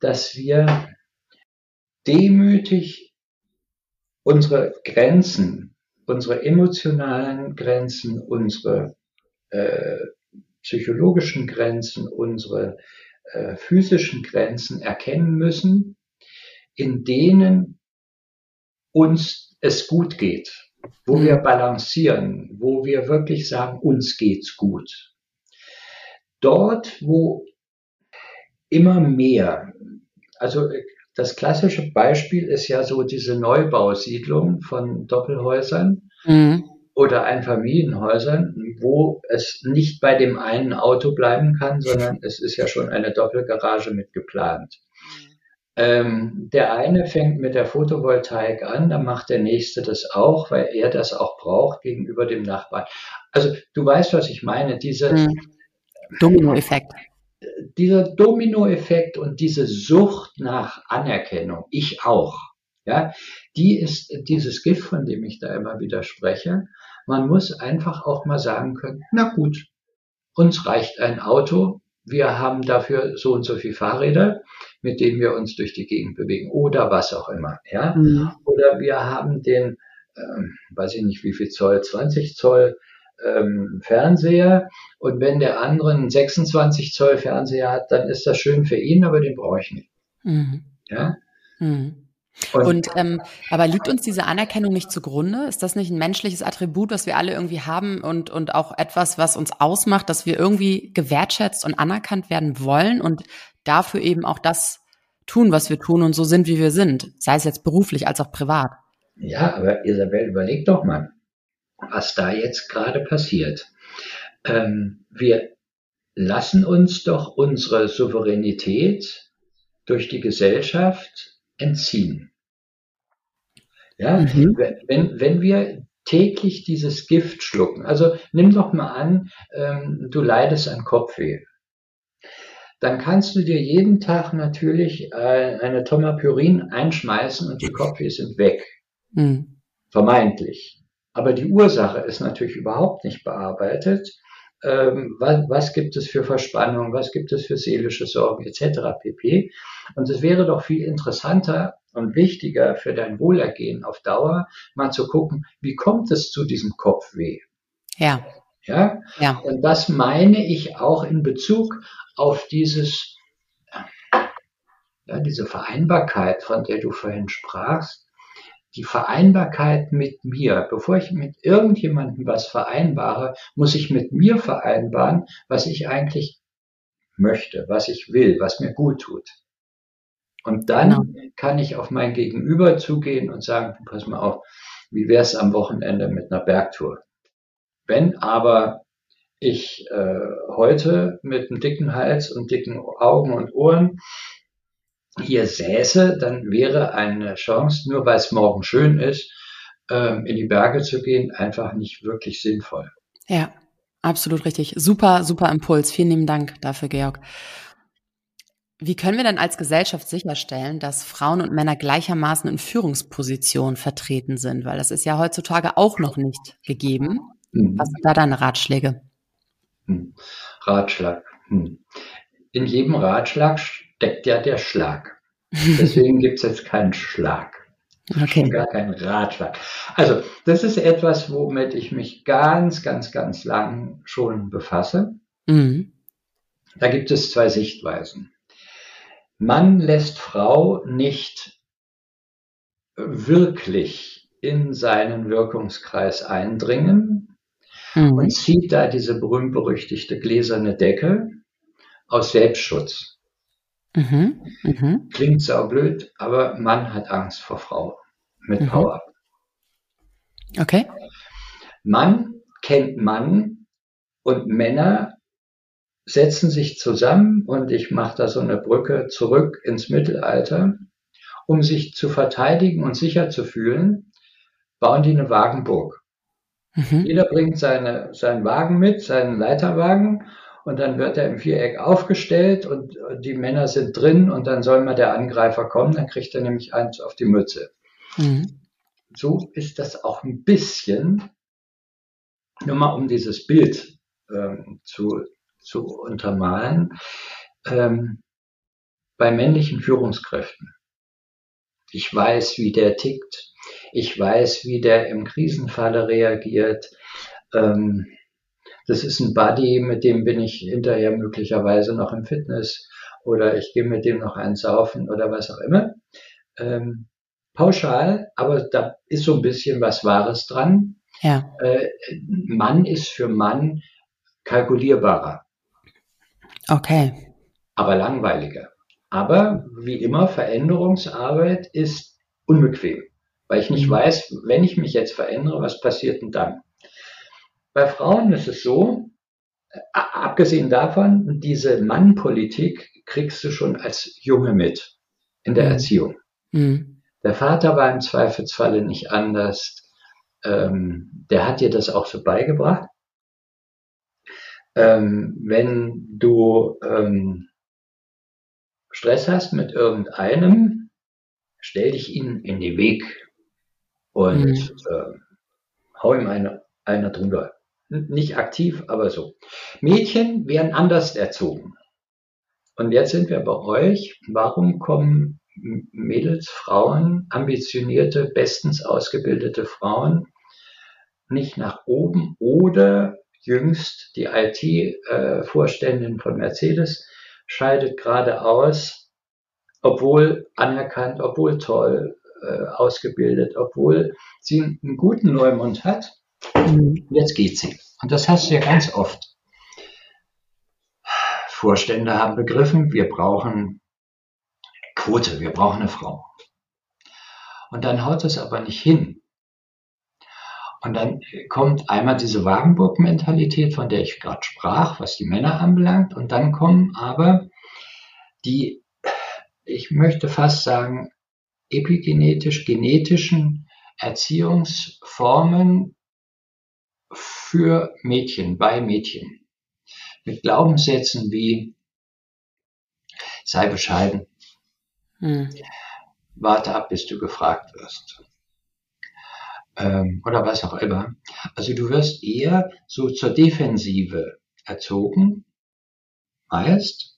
dass wir demütig unsere Grenzen, unsere emotionalen Grenzen, unsere äh, psychologischen Grenzen, unsere äh, physischen Grenzen erkennen müssen, in denen uns es gut geht. wo mhm. wir balancieren, wo wir wirklich sagen, uns geht's gut. Dort, wo immer mehr, also das klassische Beispiel ist ja so diese Neubausiedlung von Doppelhäusern. Mhm oder Einfamilienhäusern, wo es nicht bei dem einen Auto bleiben kann, sondern es ist ja schon eine Doppelgarage mit geplant. Ähm, der eine fängt mit der Photovoltaik an, dann macht der nächste das auch, weil er das auch braucht gegenüber dem Nachbarn. Also du weißt, was ich meine, diese mhm. Dominoeffekt. Dieser Dominoeffekt und diese Sucht nach Anerkennung, ich auch, ja, die ist dieses Gift, von dem ich da immer wieder spreche. Man muss einfach auch mal sagen können, na gut, uns reicht ein Auto, wir haben dafür so und so viele Fahrräder, mit denen wir uns durch die Gegend bewegen oder was auch immer, ja. Mhm. Oder wir haben den, ähm, weiß ich nicht wie viel Zoll, 20 Zoll ähm, Fernseher und wenn der andere einen 26 Zoll Fernseher hat, dann ist das schön für ihn, aber den brauche ich nicht. Mhm. Ja. Mhm. Und, ähm, aber liegt uns diese Anerkennung nicht zugrunde? Ist das nicht ein menschliches Attribut, was wir alle irgendwie haben und, und auch etwas, was uns ausmacht, dass wir irgendwie gewertschätzt und anerkannt werden wollen und dafür eben auch das tun, was wir tun und so sind, wie wir sind, sei es jetzt beruflich als auch privat? Ja, aber Isabel, überleg doch mal, was da jetzt gerade passiert. Ähm, wir lassen uns doch unsere Souveränität durch die Gesellschaft entziehen. Ja, mhm. wenn, wenn wir täglich dieses Gift schlucken, also nimm doch mal an, ähm, du leidest an Kopfweh. Dann kannst du dir jeden Tag natürlich äh, eine Tomapyrin einschmeißen und die Kopfweh sind weg. Mhm. Vermeintlich. Aber die Ursache ist natürlich überhaupt nicht bearbeitet. Ähm, was, was, gibt es für Verspannung, was gibt es für seelische Sorgen etc. pp. Und es wäre doch viel interessanter und wichtiger für dein Wohlergehen auf Dauer, mal zu gucken, wie kommt es zu diesem Kopfweh? Ja. Ja. ja. Und das meine ich auch in Bezug auf dieses, ja, diese Vereinbarkeit, von der du vorhin sprachst. Die Vereinbarkeit mit mir. Bevor ich mit irgendjemandem was vereinbare, muss ich mit mir vereinbaren, was ich eigentlich möchte, was ich will, was mir gut tut. Und dann genau. kann ich auf mein Gegenüber zugehen und sagen, pass mal auf, wie wäre es am Wochenende mit einer Bergtour? Wenn aber ich äh, heute mit einem dicken Hals und dicken Augen und Ohren hier säße, dann wäre eine Chance, nur weil es morgen schön ist, ähm, in die Berge zu gehen, einfach nicht wirklich sinnvoll. Ja, absolut richtig. Super, super Impuls. Vielen lieben Dank dafür, Georg. Wie können wir denn als Gesellschaft sicherstellen, dass Frauen und Männer gleichermaßen in Führungspositionen vertreten sind? Weil das ist ja heutzutage auch noch nicht gegeben. Mhm. Was sind da deine Ratschläge? Hm. Ratschlag. Hm. In jedem Ratschlag steckt ja der Schlag. Deswegen gibt es jetzt keinen Schlag. Okay. Gar keinen Ratschlag. Also, das ist etwas, womit ich mich ganz, ganz, ganz lang schon befasse. Mhm. Da gibt es zwei Sichtweisen. Mann lässt Frau nicht wirklich in seinen Wirkungskreis eindringen mhm. und zieht da diese berühmt-berüchtigte gläserne Decke aus Selbstschutz. Mhm. Mhm. Klingt saublöd, aber Mann hat Angst vor Frau mit mhm. Power. Okay. Mann kennt Mann und Männer setzen sich zusammen und ich mache da so eine Brücke zurück ins Mittelalter, um sich zu verteidigen und sicher zu fühlen, bauen die eine Wagenburg. Mhm. Jeder bringt seine, seinen Wagen mit, seinen Leiterwagen und dann wird er im Viereck aufgestellt und die Männer sind drin und dann soll mal der Angreifer kommen, dann kriegt er nämlich eins auf die Mütze. Mhm. So ist das auch ein bisschen, nur mal um dieses Bild ähm, zu, zu untermalen, ähm, bei männlichen Führungskräften. Ich weiß, wie der tickt. Ich weiß, wie der im Krisenfalle reagiert. Ähm, das ist ein Buddy, mit dem bin ich hinterher möglicherweise noch im Fitness oder ich gehe mit dem noch eins saufen oder was auch immer. Ähm, pauschal, aber da ist so ein bisschen was Wahres dran. Ja. Äh, Mann ist für Mann kalkulierbarer. Okay. Aber langweiliger. Aber wie immer, Veränderungsarbeit ist unbequem, weil ich nicht mhm. weiß, wenn ich mich jetzt verändere, was passiert denn dann? Bei Frauen ist es so, abgesehen davon, diese Mannpolitik kriegst du schon als Junge mit in der mhm. Erziehung. Mhm. Der Vater war im Zweifelsfalle nicht anders. Ähm, der hat dir das auch so beigebracht. Ähm, wenn du ähm, Stress hast mit irgendeinem, stell dich ihnen in den Weg und mhm. äh, hau ihm eine, einer drüber. Nicht aktiv, aber so. Mädchen werden anders erzogen. Und jetzt sind wir bei euch. Warum kommen Mädels, Frauen, ambitionierte, bestens ausgebildete Frauen nicht nach oben oder jüngst die IT-Vorständin von Mercedes scheidet gerade aus, obwohl anerkannt, obwohl toll äh, ausgebildet, obwohl sie einen guten Neumund hat. Mhm. Jetzt geht sie. Und das hast du ja ganz oft. Vorstände haben begriffen, wir brauchen Quote, wir brauchen eine Frau. Und dann haut es aber nicht hin. Und dann kommt einmal diese Wagenburg-Mentalität, von der ich gerade sprach, was die Männer anbelangt. Und dann kommen aber die, ich möchte fast sagen, epigenetisch-genetischen Erziehungsformen für Mädchen, bei Mädchen. Mit Glaubenssätzen wie sei bescheiden, hm. warte ab, bis du gefragt wirst ähm, oder was auch immer. Also du wirst eher so zur Defensive erzogen, meist.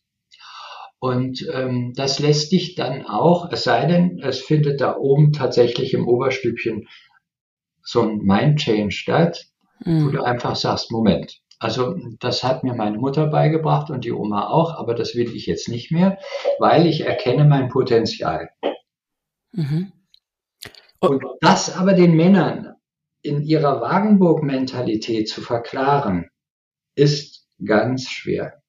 Und ähm, das lässt dich dann auch, es sei denn, es findet da oben tatsächlich im Oberstübchen so ein Mind Change statt, mhm. wo du einfach sagst, Moment, also das hat mir meine Mutter beigebracht und die Oma auch, aber das will ich jetzt nicht mehr, weil ich erkenne mein Potenzial. Mhm. Und das aber den Männern in ihrer Wagenburg-Mentalität zu verklaren, ist ganz schwer.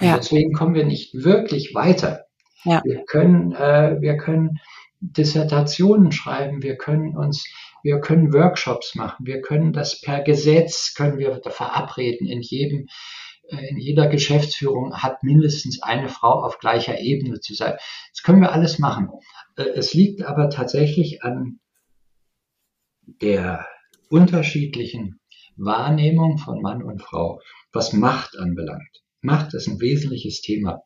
Ja. deswegen kommen wir nicht wirklich weiter. Ja. Wir können, äh, wir können Dissertationen schreiben, wir können uns, wir können Workshops machen, wir können das per Gesetz, können wir verabreden. In jedem, äh, in jeder Geschäftsführung hat mindestens eine Frau auf gleicher Ebene zu sein. Das können wir alles machen. Äh, es liegt aber tatsächlich an der unterschiedlichen Wahrnehmung von Mann und Frau, was Macht anbelangt. Macht ist ein wesentliches Thema.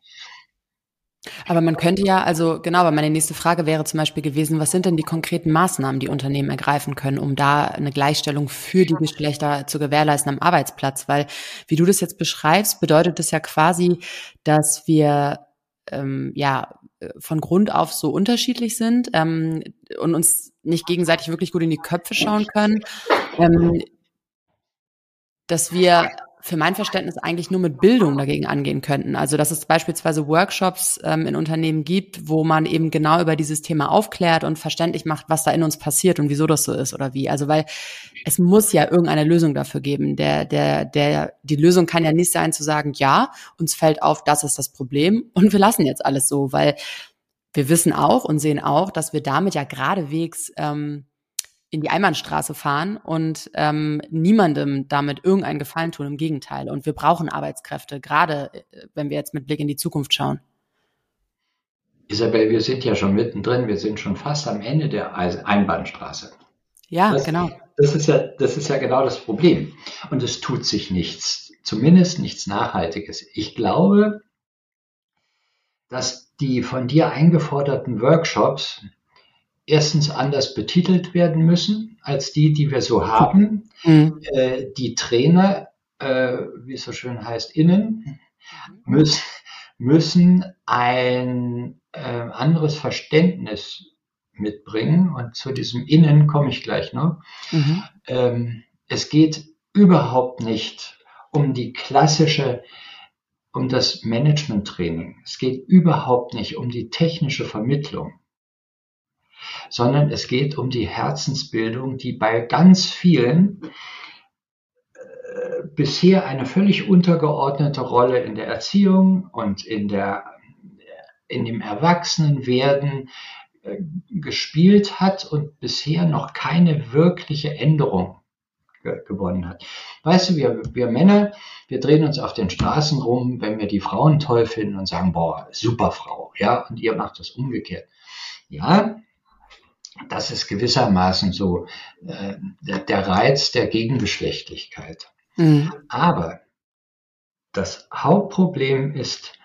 Aber man könnte ja, also genau, aber meine nächste Frage wäre zum Beispiel gewesen, was sind denn die konkreten Maßnahmen, die Unternehmen ergreifen können, um da eine Gleichstellung für die Geschlechter zu gewährleisten am Arbeitsplatz? Weil, wie du das jetzt beschreibst, bedeutet das ja quasi, dass wir ähm, ja von Grund auf so unterschiedlich sind ähm, und uns nicht gegenseitig wirklich gut in die Köpfe schauen können, ähm, dass wir für mein Verständnis eigentlich nur mit Bildung dagegen angehen könnten. Also dass es beispielsweise Workshops ähm, in Unternehmen gibt, wo man eben genau über dieses Thema aufklärt und verständlich macht, was da in uns passiert und wieso das so ist oder wie. Also weil es muss ja irgendeine Lösung dafür geben. Der, der, der, die Lösung kann ja nicht sein zu sagen, ja, uns fällt auf, das ist das Problem und wir lassen jetzt alles so, weil wir wissen auch und sehen auch, dass wir damit ja geradewegs ähm, in die Einbahnstraße fahren und ähm, niemandem damit irgendeinen Gefallen tun. Im Gegenteil. Und wir brauchen Arbeitskräfte, gerade äh, wenn wir jetzt mit Blick in die Zukunft schauen. Isabel, wir sind ja schon mittendrin, wir sind schon fast am Ende der Einbahnstraße. Ja, das, genau. Das ist ja, das ist ja genau das Problem. Und es tut sich nichts, zumindest nichts Nachhaltiges. Ich glaube, dass die von dir eingeforderten Workshops erstens anders betitelt werden müssen als die, die wir so haben. Mhm. Äh, die Trainer, äh, wie es so schön heißt, innen, müssen, müssen ein äh, anderes Verständnis mitbringen. Und zu diesem Innen komme ich gleich noch. Mhm. Ähm, es geht überhaupt nicht um die klassische um das Management-Training. Es geht überhaupt nicht um die technische Vermittlung sondern es geht um die Herzensbildung, die bei ganz vielen äh, bisher eine völlig untergeordnete Rolle in der Erziehung und in der in dem Erwachsenenwerden äh, gespielt hat und bisher noch keine wirkliche Änderung gewonnen hat. Weißt du, wir, wir Männer, wir drehen uns auf den Straßen rum, wenn wir die Frauen toll finden und sagen, boah, super Frau, ja, und ihr macht das umgekehrt. Ja, das ist gewissermaßen so äh, der, der Reiz der Gegengeschlechtlichkeit. Mhm. Aber das Hauptproblem ist,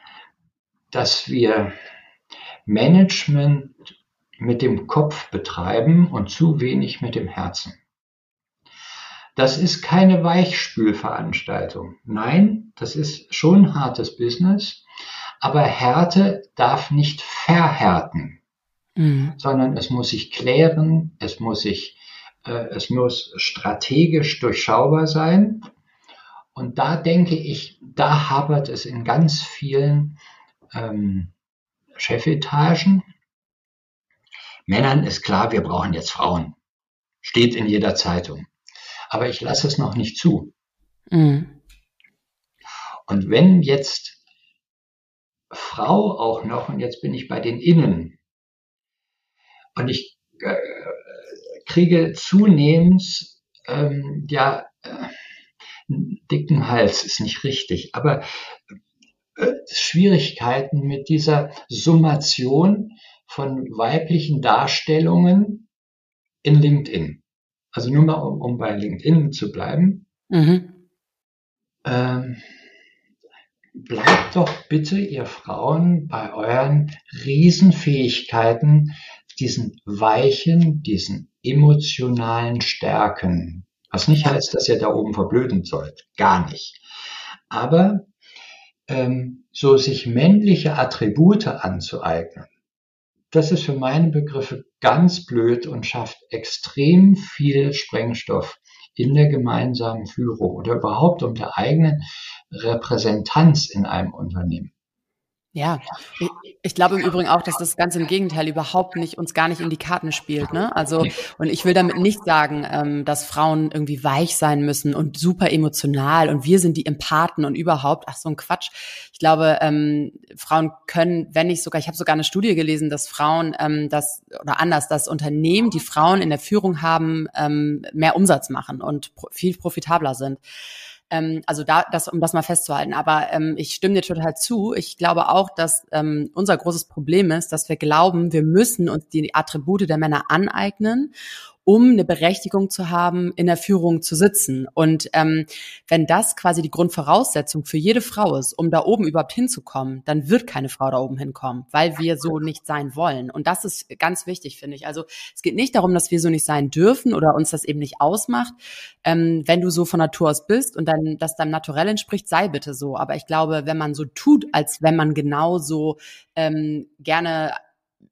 dass wir Management mit dem Kopf betreiben und zu wenig mit dem Herzen. Das ist keine Weichspülveranstaltung. Nein, das ist schon hartes Business, aber Härte darf nicht verhärten, mhm. sondern es muss sich klären, es muss sich, äh, es muss strategisch durchschaubar sein. Und da denke ich, da hapert es in ganz vielen ähm, Chefetagen. Männern ist klar, wir brauchen jetzt Frauen. Steht in jeder Zeitung aber ich lasse es noch nicht zu. Mhm. Und wenn jetzt Frau auch noch, und jetzt bin ich bei den Innen, und ich äh, kriege zunehmend, ähm, ja, äh, dicken Hals ist nicht richtig, aber äh, Schwierigkeiten mit dieser Summation von weiblichen Darstellungen in LinkedIn. Also nur mal um, um bei LinkedIn zu bleiben, mhm. ähm, bleibt doch bitte, ihr Frauen, bei euren Riesenfähigkeiten, diesen weichen, diesen emotionalen Stärken. Was nicht heißt, dass ihr da oben verblöden sollt. Gar nicht. Aber ähm, so sich männliche Attribute anzueignen, das ist für meine Begriffe ganz blöd und schafft extrem viel Sprengstoff in der gemeinsamen Führung oder überhaupt um der eigenen Repräsentanz in einem Unternehmen. Ja, ich, ich, glaube im Übrigen auch, dass das ganz im Gegenteil überhaupt nicht uns gar nicht in die Karten spielt. Ne? Also und ich will damit nicht sagen, ähm, dass Frauen irgendwie weich sein müssen und super emotional und wir sind die Empathen und überhaupt. Ach so ein Quatsch. Ich glaube, ähm, Frauen können, wenn nicht sogar, ich habe sogar eine Studie gelesen, dass Frauen ähm, das oder anders, dass Unternehmen, die Frauen in der Führung haben, ähm, mehr Umsatz machen und pro, viel profitabler sind. Ähm, also da, das, um das mal festzuhalten. Aber ähm, ich stimme dir total zu. Ich glaube auch, dass ähm, unser großes Problem ist, dass wir glauben, wir müssen uns die Attribute der Männer aneignen um eine Berechtigung zu haben, in der Führung zu sitzen. Und ähm, wenn das quasi die Grundvoraussetzung für jede Frau ist, um da oben überhaupt hinzukommen, dann wird keine Frau da oben hinkommen, weil wir so nicht sein wollen. Und das ist ganz wichtig, finde ich. Also es geht nicht darum, dass wir so nicht sein dürfen oder uns das eben nicht ausmacht. Ähm, wenn du so von Natur aus bist und dann das deinem Naturell entspricht, sei bitte so. Aber ich glaube, wenn man so tut, als wenn man genauso ähm, gerne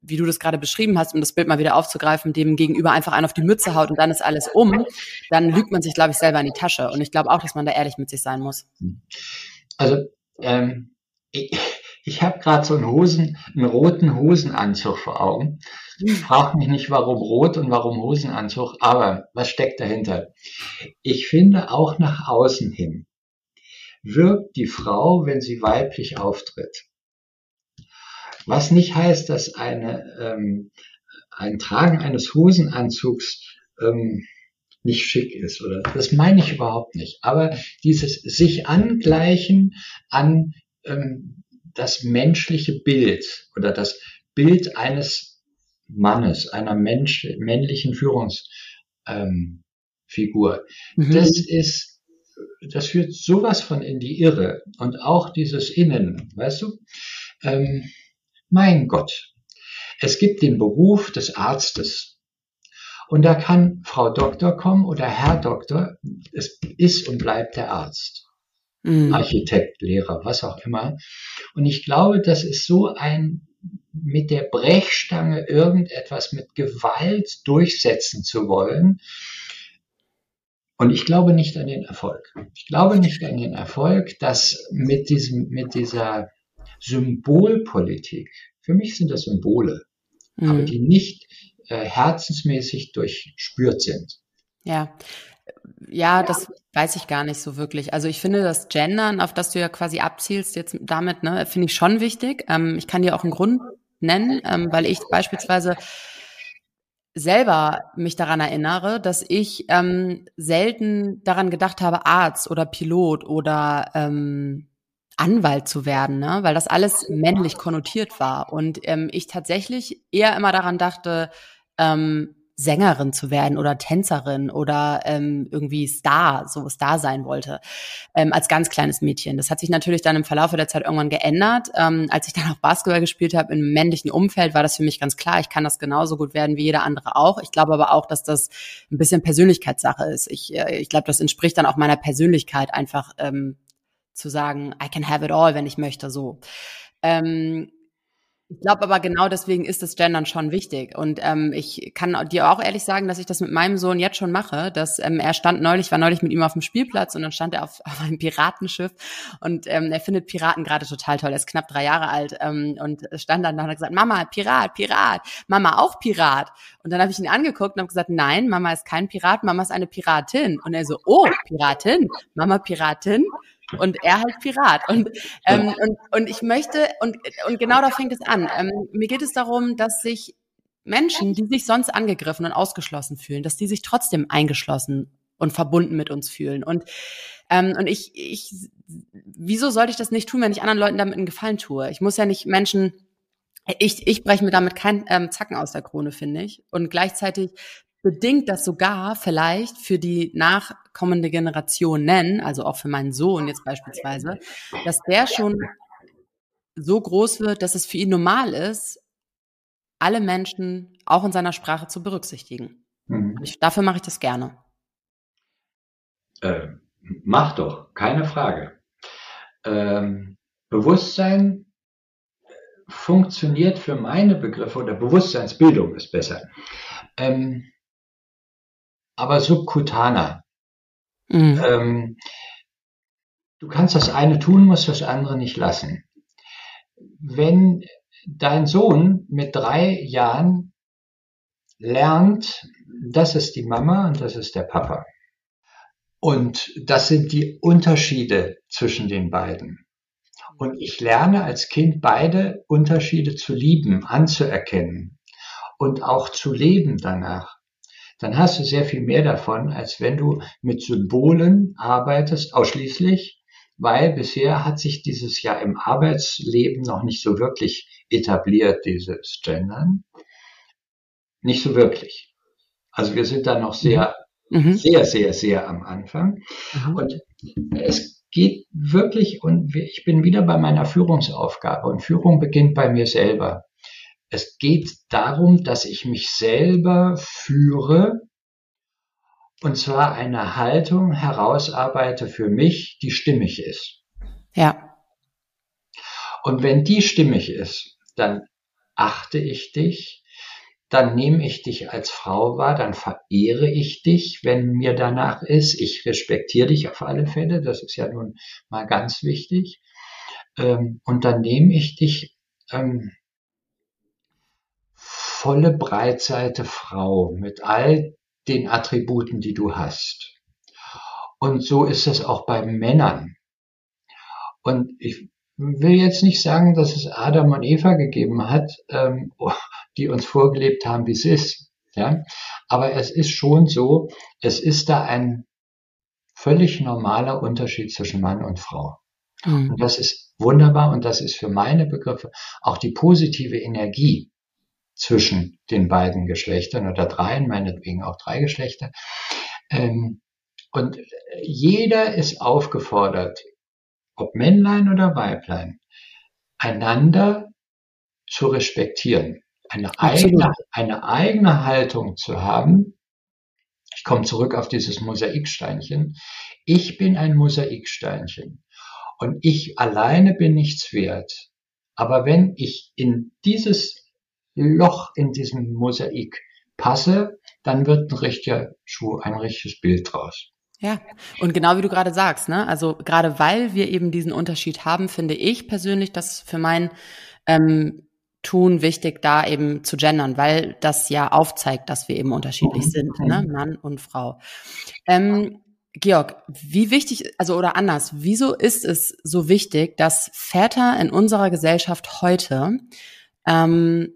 wie du das gerade beschrieben hast, um das Bild mal wieder aufzugreifen, dem gegenüber einfach einen auf die Mütze haut und dann ist alles um, dann lügt man sich, glaube ich, selber in die Tasche. Und ich glaube auch, dass man da ehrlich mit sich sein muss. Also ähm, ich, ich habe gerade so einen Hosen, einen roten Hosenanzug vor Augen. Frag mich nicht, warum rot und warum Hosenanzug, aber was steckt dahinter? Ich finde auch nach außen hin wirkt die Frau, wenn sie weiblich auftritt, was nicht heißt, dass eine, ähm, ein Tragen eines Hosenanzugs ähm, nicht schick ist oder das meine ich überhaupt nicht. Aber dieses sich angleichen an ähm, das menschliche Bild oder das Bild eines Mannes, einer Mensch, männlichen Führungsfigur, ähm, mhm. das ist, das führt sowas von in die Irre und auch dieses Innen, weißt du? Ähm, mein Gott, es gibt den Beruf des Arztes. Und da kann Frau Doktor kommen oder Herr Doktor. Es ist und bleibt der Arzt. Mhm. Architekt, Lehrer, was auch immer. Und ich glaube, das ist so ein mit der Brechstange irgendetwas mit Gewalt durchsetzen zu wollen. Und ich glaube nicht an den Erfolg. Ich glaube nicht an den Erfolg, dass mit diesem, mit dieser Symbolpolitik. Für mich sind das Symbole, mhm. aber die nicht äh, herzensmäßig durchspürt sind. Ja. Ja, das weiß ich gar nicht so wirklich. Also ich finde das Gendern, auf das du ja quasi abzielst jetzt damit, ne, finde ich schon wichtig. Ähm, ich kann dir auch einen Grund nennen, ähm, weil ich beispielsweise selber mich daran erinnere, dass ich ähm, selten daran gedacht habe, Arzt oder Pilot oder ähm, Anwalt zu werden, ne? weil das alles männlich konnotiert war. Und ähm, ich tatsächlich eher immer daran dachte, ähm, Sängerin zu werden oder Tänzerin oder ähm, irgendwie Star, so Star sein wollte, ähm, als ganz kleines Mädchen. Das hat sich natürlich dann im Verlauf der Zeit irgendwann geändert. Ähm, als ich dann auch Basketball gespielt habe im männlichen Umfeld, war das für mich ganz klar, ich kann das genauso gut werden wie jeder andere auch. Ich glaube aber auch, dass das ein bisschen Persönlichkeitssache ist. Ich, äh, ich glaube, das entspricht dann auch meiner Persönlichkeit einfach ähm, zu sagen, I can have it all, wenn ich möchte, so. Ähm, ich glaube aber genau deswegen ist das Gendern schon wichtig. Und ähm, ich kann dir auch ehrlich sagen, dass ich das mit meinem Sohn jetzt schon mache. Dass ähm, er stand neulich, war neulich mit ihm auf dem Spielplatz und dann stand er auf, auf einem Piratenschiff und ähm, er findet Piraten gerade total toll. Er ist knapp drei Jahre alt ähm, und stand dann da und hat gesagt, Mama, Pirat, Pirat, Mama auch Pirat. Und dann habe ich ihn angeguckt und habe gesagt, nein, Mama ist kein Pirat, Mama ist eine Piratin. Und er so, oh, Piratin, Mama Piratin und er halt Pirat. Und, ähm, und, und ich möchte, und, und genau da fängt es an. Ähm, mir geht es darum, dass sich Menschen, die sich sonst angegriffen und ausgeschlossen fühlen, dass die sich trotzdem eingeschlossen und verbunden mit uns fühlen. Und, ähm, und ich, ich, wieso sollte ich das nicht tun, wenn ich anderen Leuten damit einen Gefallen tue? Ich muss ja nicht Menschen ich, ich breche mir damit keinen ähm, Zacken aus der Krone, finde ich. Und gleichzeitig bedingt das sogar vielleicht für die nachkommende Generation nennen, also auch für meinen Sohn jetzt beispielsweise, dass der schon so groß wird, dass es für ihn normal ist, alle Menschen auch in seiner Sprache zu berücksichtigen. Mhm. Ich, dafür mache ich das gerne. Äh, mach doch, keine Frage. Ähm, Bewusstsein funktioniert für meine Begriffe oder Bewusstseinsbildung ist besser. Ähm, aber subkutaner. Mhm. Ähm, du kannst das eine tun, musst das andere nicht lassen. Wenn dein Sohn mit drei Jahren lernt, das ist die Mama und das ist der Papa. Und das sind die Unterschiede zwischen den beiden. Und ich lerne als Kind beide Unterschiede zu lieben, anzuerkennen und auch zu leben danach dann hast du sehr viel mehr davon, als wenn du mit Symbolen arbeitest, ausschließlich, weil bisher hat sich dieses ja im Arbeitsleben noch nicht so wirklich etabliert, dieses Gendern. Nicht so wirklich. Also wir sind da noch sehr, mhm. mhm. sehr, sehr, sehr am Anfang. Mhm. Und es geht wirklich, und ich bin wieder bei meiner Führungsaufgabe, und Führung beginnt bei mir selber. Es geht darum, dass ich mich selber führe und zwar eine Haltung herausarbeite für mich, die stimmig ist. Ja. Und wenn die stimmig ist, dann achte ich dich, dann nehme ich dich als Frau wahr, dann verehre ich dich, wenn mir danach ist. Ich respektiere dich auf alle Fälle, das ist ja nun mal ganz wichtig. Ähm, und dann nehme ich dich ähm, volle Breitseite Frau mit all den Attributen, die du hast. Und so ist es auch bei Männern. Und ich will jetzt nicht sagen, dass es Adam und Eva gegeben hat, ähm, die uns vorgelebt haben, wie es ist. Ja? Aber es ist schon so, es ist da ein völlig normaler Unterschied zwischen Mann und Frau. Mhm. Und das ist wunderbar und das ist für meine Begriffe auch die positive Energie, zwischen den beiden Geschlechtern oder dreien, meinetwegen auch drei Geschlechter. Ähm, und jeder ist aufgefordert, ob Männlein oder Weiblein, einander zu respektieren, eine eigene, eine eigene Haltung zu haben. Ich komme zurück auf dieses Mosaiksteinchen. Ich bin ein Mosaiksteinchen und ich alleine bin nichts wert. Aber wenn ich in dieses Loch in diesem Mosaik passe, dann wird ein richtiger Schuh, ein richtiges Bild draus. Ja, und genau wie du gerade sagst, ne? Also gerade weil wir eben diesen Unterschied haben, finde ich persönlich, dass für mein ähm, tun, wichtig, da eben zu gendern, weil das ja aufzeigt, dass wir eben unterschiedlich Mhm. sind, ne? Mann und Frau. Ähm, Georg, wie wichtig, also oder anders, wieso ist es so wichtig, dass Väter in unserer Gesellschaft heute ähm,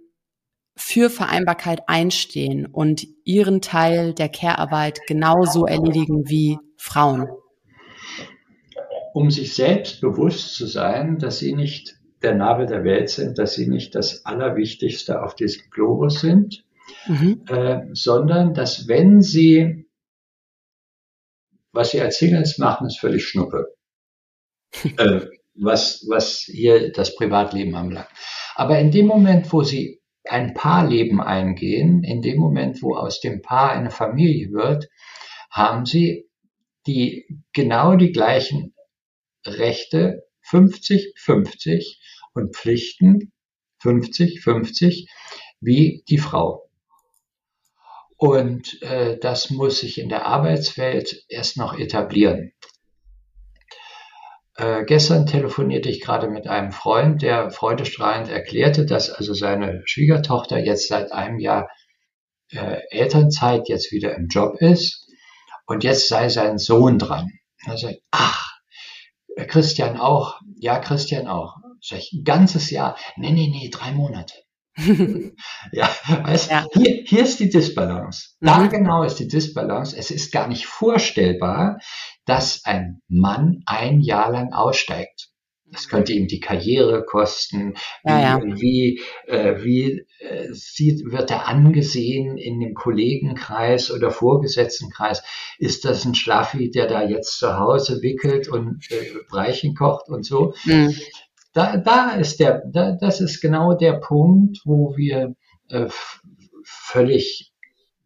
für Vereinbarkeit einstehen und ihren Teil der Care-Arbeit genauso erledigen wie Frauen? Um sich selbst bewusst zu sein, dass sie nicht der Nabel der Welt sind, dass sie nicht das Allerwichtigste auf diesem Globus sind, Mhm. äh, sondern dass wenn sie, was sie als Singles machen, ist völlig Schnuppe. äh, was, was hier das Privatleben anbelangt. Aber in dem Moment, wo sie ein Paarleben eingehen, in dem Moment, wo aus dem Paar eine Familie wird, haben sie die genau die gleichen Rechte 50-50 und Pflichten 50-50 wie die Frau. Und äh, das muss sich in der Arbeitswelt erst noch etablieren. Äh, gestern telefonierte ich gerade mit einem Freund, der freudestrahlend erklärte, dass also seine Schwiegertochter jetzt seit einem Jahr äh, Elternzeit jetzt wieder im Job ist und jetzt sei sein Sohn dran. Er sagt, ach, Christian auch? Ja, Christian auch. Sag ich, ein ganzes Jahr? Nee, nee, nee, drei Monate. Ja, weißt, Ja. Hier, hier ist die Disbalance. Da Mhm. genau ist die Disbalance. Es ist gar nicht vorstellbar, dass ein Mann ein Jahr lang aussteigt. Das könnte ihm die Karriere kosten. Wie, Ja, ja. wie, äh, wie äh, sieht, wird er angesehen in dem Kollegenkreis oder Vorgesetztenkreis? Ist das ein Schlaffi, der da jetzt zu Hause wickelt und äh, Breichen kocht und so? Mhm. da, da ist der, da, das ist genau der Punkt, wo wir äh, völlig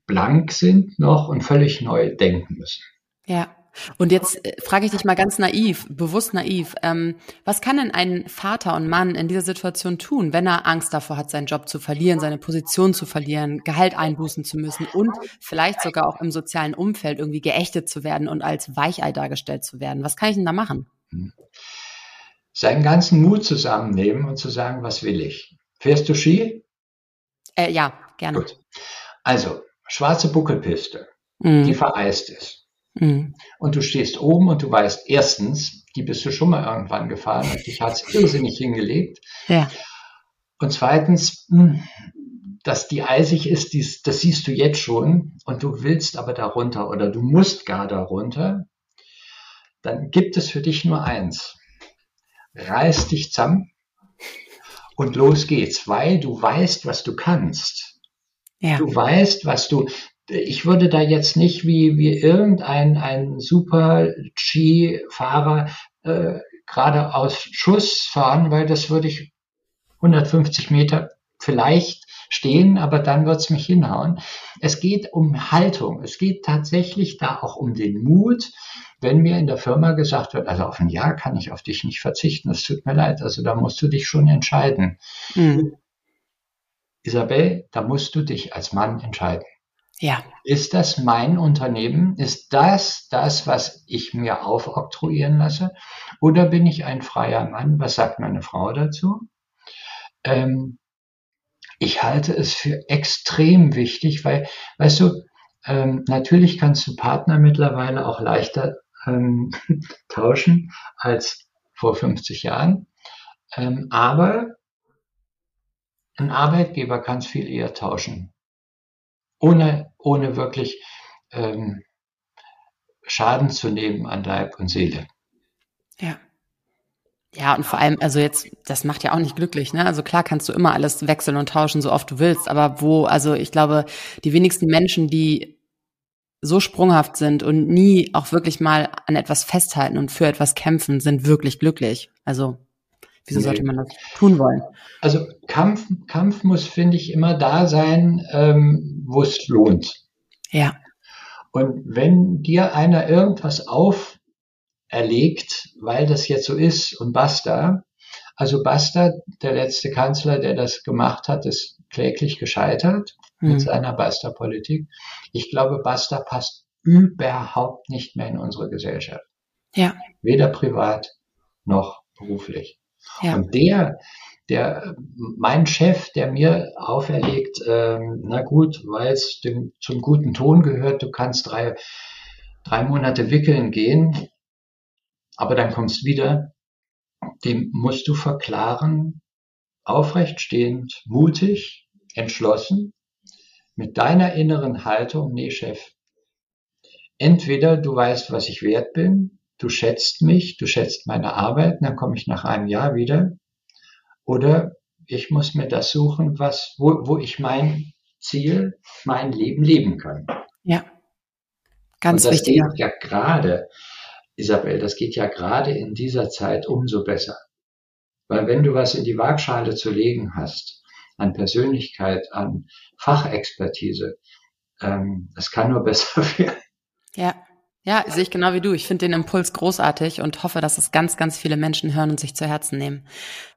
blank sind noch und völlig neu denken müssen. Ja. Und jetzt äh, frage ich dich mal ganz naiv, bewusst naiv, ähm, was kann denn ein Vater und Mann in dieser Situation tun, wenn er Angst davor hat, seinen Job zu verlieren, seine Position zu verlieren, Gehalt einbußen zu müssen und vielleicht sogar auch im sozialen Umfeld irgendwie geächtet zu werden und als Weichei dargestellt zu werden? Was kann ich denn da machen? Seinen ganzen Mut zusammennehmen und zu sagen, was will ich? Fährst du Ski? Äh, ja, gerne. Gut. Also, schwarze Buckelpiste, die Mhm. vereist ist. Mhm. Und du stehst oben und du weißt, erstens, die bist du schon mal irgendwann gefahren und dich hat's irrsinnig hingelegt. Ja. Und zweitens, mh, dass die eisig ist, dies, das siehst du jetzt schon und du willst aber darunter oder du musst gar darunter, dann gibt es für dich nur eins. Reiß dich zusammen und los geht's, weil du weißt, was du kannst. Ja. Du weißt, was du, ich würde da jetzt nicht wie, wie irgendein ein super Skifahrer äh, gerade aus Schuss fahren, weil das würde ich 150 Meter vielleicht stehen, aber dann wird's mich hinhauen. Es geht um Haltung. Es geht tatsächlich da auch um den Mut, wenn mir in der Firma gesagt wird, also auf ein Jahr kann ich auf dich nicht verzichten, es tut mir leid, also da musst du dich schon entscheiden. Mhm. Isabel, da musst du dich als Mann entscheiden. Ja. Ist das mein Unternehmen? Ist das das, was ich mir aufoktroyieren lasse? Oder bin ich ein freier Mann? Was sagt meine Frau dazu? Ähm, ich halte es für extrem wichtig, weil, weißt du, ähm, natürlich kannst du Partner mittlerweile auch leichter ähm, tauschen als vor 50 Jahren. Ähm, aber ein Arbeitgeber kann es viel eher tauschen ohne, ohne wirklich ähm, Schaden zu nehmen an Leib und Seele. Ja. Ja, und vor allem, also jetzt, das macht ja auch nicht glücklich, ne? Also klar kannst du immer alles wechseln und tauschen, so oft du willst, aber wo, also ich glaube, die wenigsten Menschen, die so sprunghaft sind und nie auch wirklich mal an etwas festhalten und für etwas kämpfen, sind wirklich glücklich. Also, wieso Nee. sollte man das tun wollen? Also Kampf, Kampf muss, finde ich, immer da sein, ähm, wo es lohnt. Ja. Und wenn dir einer irgendwas auferlegt, weil das jetzt so ist und basta, also basta, der letzte Kanzler, der das gemacht hat, ist kläglich gescheitert mit Hm. seiner Basta-Politik. Ich glaube, Basta passt überhaupt nicht mehr in unsere Gesellschaft. Ja. Weder privat noch beruflich. Ja. Und der, der, mein Chef, der mir auferlegt, ähm, na gut, weil es dem, zum guten Ton gehört, du kannst drei, drei Monate wickeln gehen, aber dann kommst wieder, dem musst du verklaren, aufrecht stehend, mutig, entschlossen, mit deiner inneren Haltung, nee, Chef, entweder du weißt, was ich wert bin, du schätzt mich, du schätzt meine Arbeit, dann komme ich nach einem Jahr wieder, oder ich muss mir das suchen, was, wo, wo ich mein Ziel, mein Leben leben kann. Ja, ganz Und das wichtig. geht ja gerade, Isabel, das geht ja gerade in dieser Zeit umso besser. Weil wenn du was in die Waagschale zu legen hast, an Persönlichkeit, an Fachexpertise, ähm, das kann nur besser werden. Ja. Ja, sehe ich genau wie du. Ich finde den Impuls großartig und hoffe, dass es ganz, ganz viele Menschen hören und sich zu Herzen nehmen.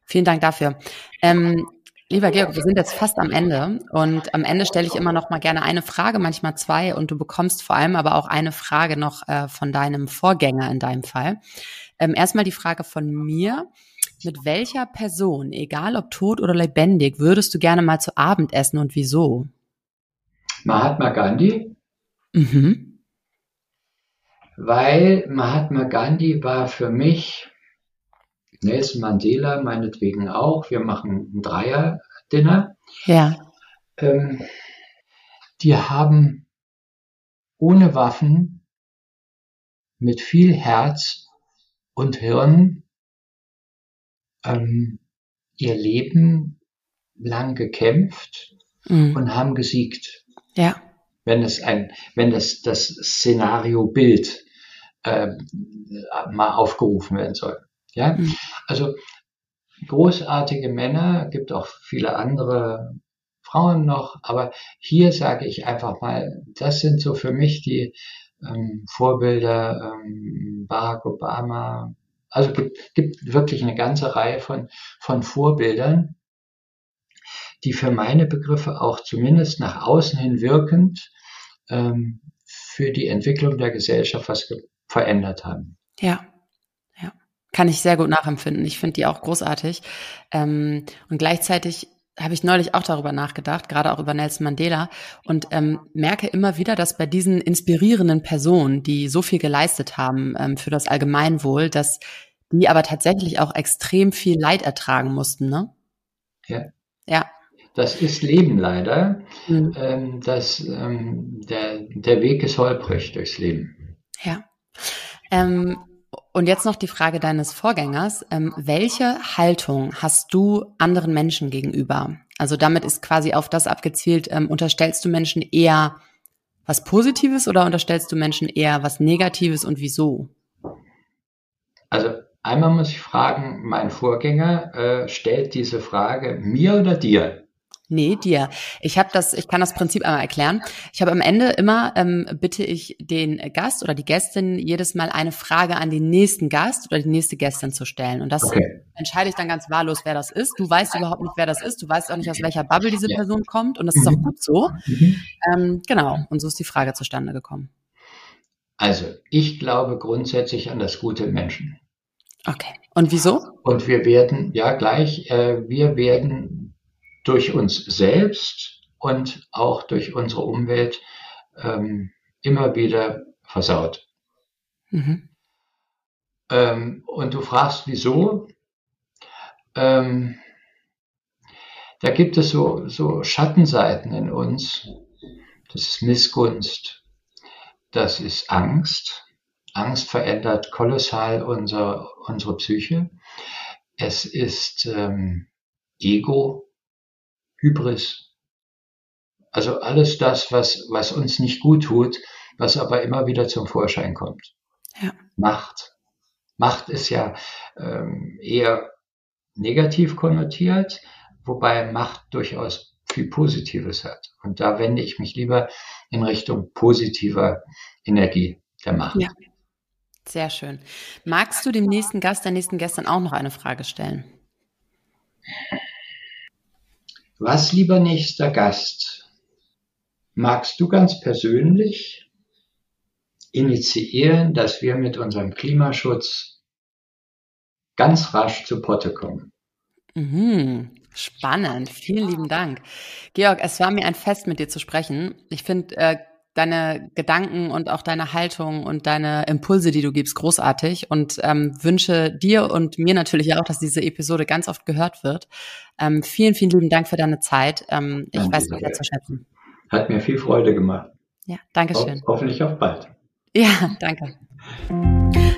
Vielen Dank dafür. Ähm, lieber Georg, wir sind jetzt fast am Ende und am Ende stelle ich immer noch mal gerne eine Frage, manchmal zwei und du bekommst vor allem aber auch eine Frage noch äh, von deinem Vorgänger in deinem Fall. Ähm, erstmal die Frage von mir. Mit welcher Person, egal ob tot oder lebendig, würdest du gerne mal zu Abend essen und wieso? Mahatma Gandhi, Mhm. Weil Mahatma Gandhi war für mich, Nelson Mandela meinetwegen auch, wir machen ein Dreier-Dinner, Ja. ähm, die haben ohne Waffen mit viel Herz und Hirn ähm, ihr Leben lang gekämpft Mhm. und haben gesiegt. Ja. Wenn es ein, wenn das, das Szenario Bild äh, mal aufgerufen werden soll. Ja, Mhm. also großartige Männer, gibt auch viele andere Frauen noch, aber hier sage ich einfach mal, das sind so für mich die ähm, Vorbilder, ähm, Barack Obama. Also gibt, gibt wirklich eine ganze Reihe von, von Vorbildern, die für meine Begriffe auch zumindest nach außen hin wirkend ähm, für die Entwicklung der Gesellschaft was verändert haben. Ja, ja. Kann ich sehr gut nachempfinden. Ich finde die auch großartig. Ähm, und gleichzeitig habe ich neulich auch darüber nachgedacht, gerade auch über Nelson Mandela, und ähm, merke immer wieder, dass bei diesen inspirierenden Personen, die so viel geleistet haben ähm, für das Allgemeinwohl, dass die aber tatsächlich auch extrem viel Leid ertragen mussten, ne? Ja. Ja. Das ist Leben leider. Mhm. Ähm, das, ähm, der, der Weg ist holprig durchs Leben. Ja. Ähm, und jetzt noch die Frage deines Vorgängers. Ähm, welche Haltung hast du anderen Menschen gegenüber? Also damit ist quasi auf das abgezielt, ähm, unterstellst du Menschen eher was Positives oder unterstellst du Menschen eher was Negatives und wieso? Also einmal muss ich fragen, mein Vorgänger äh, stellt diese Frage mir oder dir? Nee, dir. Ich habe das, ich kann das Prinzip einmal erklären. Ich habe am Ende immer ähm, bitte ich den Gast oder die Gästin jedes Mal eine Frage an den nächsten Gast oder die nächste Gästin zu stellen. Und das Okay. entscheide ich dann ganz wahllos, wer das ist. Du weißt überhaupt nicht, wer das ist. Du weißt auch nicht, aus welcher Bubble diese. Person kommt. Und das ist auch Mhm. gut so. Mhm. Ähm, genau. Und so ist die Frage zustande gekommen. Also ich glaube grundsätzlich an das Gute im Menschen. Okay. Und wieso? Und wir werden, ja gleich, äh, wir werden durch uns selbst und auch durch unsere Umwelt ähm, immer wieder versaut. Mhm. Ähm, und du fragst, wieso? Ähm, da gibt es so, so Schattenseiten in uns. Das ist Missgunst. Das ist Angst. Angst verändert kolossal unser, unsere Psyche. Es ist ähm, Ego, Hybris. Also alles das, was, was uns nicht gut tut, was aber immer wieder zum Vorschein kommt. Ja. Macht. Macht ist ja ähm, eher negativ konnotiert, wobei Macht durchaus viel Positives hat. Und da wende ich mich lieber in Richtung positiver Energie der Macht. Ja. Sehr schön. Magst du dem nächsten Gast, der nächsten Gästin auch noch eine Frage stellen? Was, lieber nächster Gast, magst du ganz persönlich initiieren, dass wir mit unserem Klimaschutz ganz rasch zu Potte kommen? Mhm. Spannend. Vielen lieben Dank. Georg, es war mir ein Fest, mit dir zu sprechen. Ich finde äh, deine Gedanken und auch deine Haltung und deine Impulse, die du gibst, großartig und ähm, wünsche dir und mir natürlich auch, dass diese Episode ganz oft gehört wird. Ähm, vielen, vielen lieben Dank für deine Zeit. Ähm, ich weiß es sehr zu schätzen. Hat mir viel Freude gemacht. Ja, danke schön. Ho hoffentlich auf bald. Ja, danke.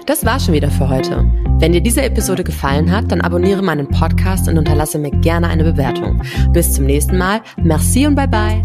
Das war schon wieder für heute. Wenn dir diese Episode gefallen hat, dann abonniere meinen Podcast und unterlasse mir gerne eine Bewertung. Bis zum nächsten Mal. Merci und bye bye.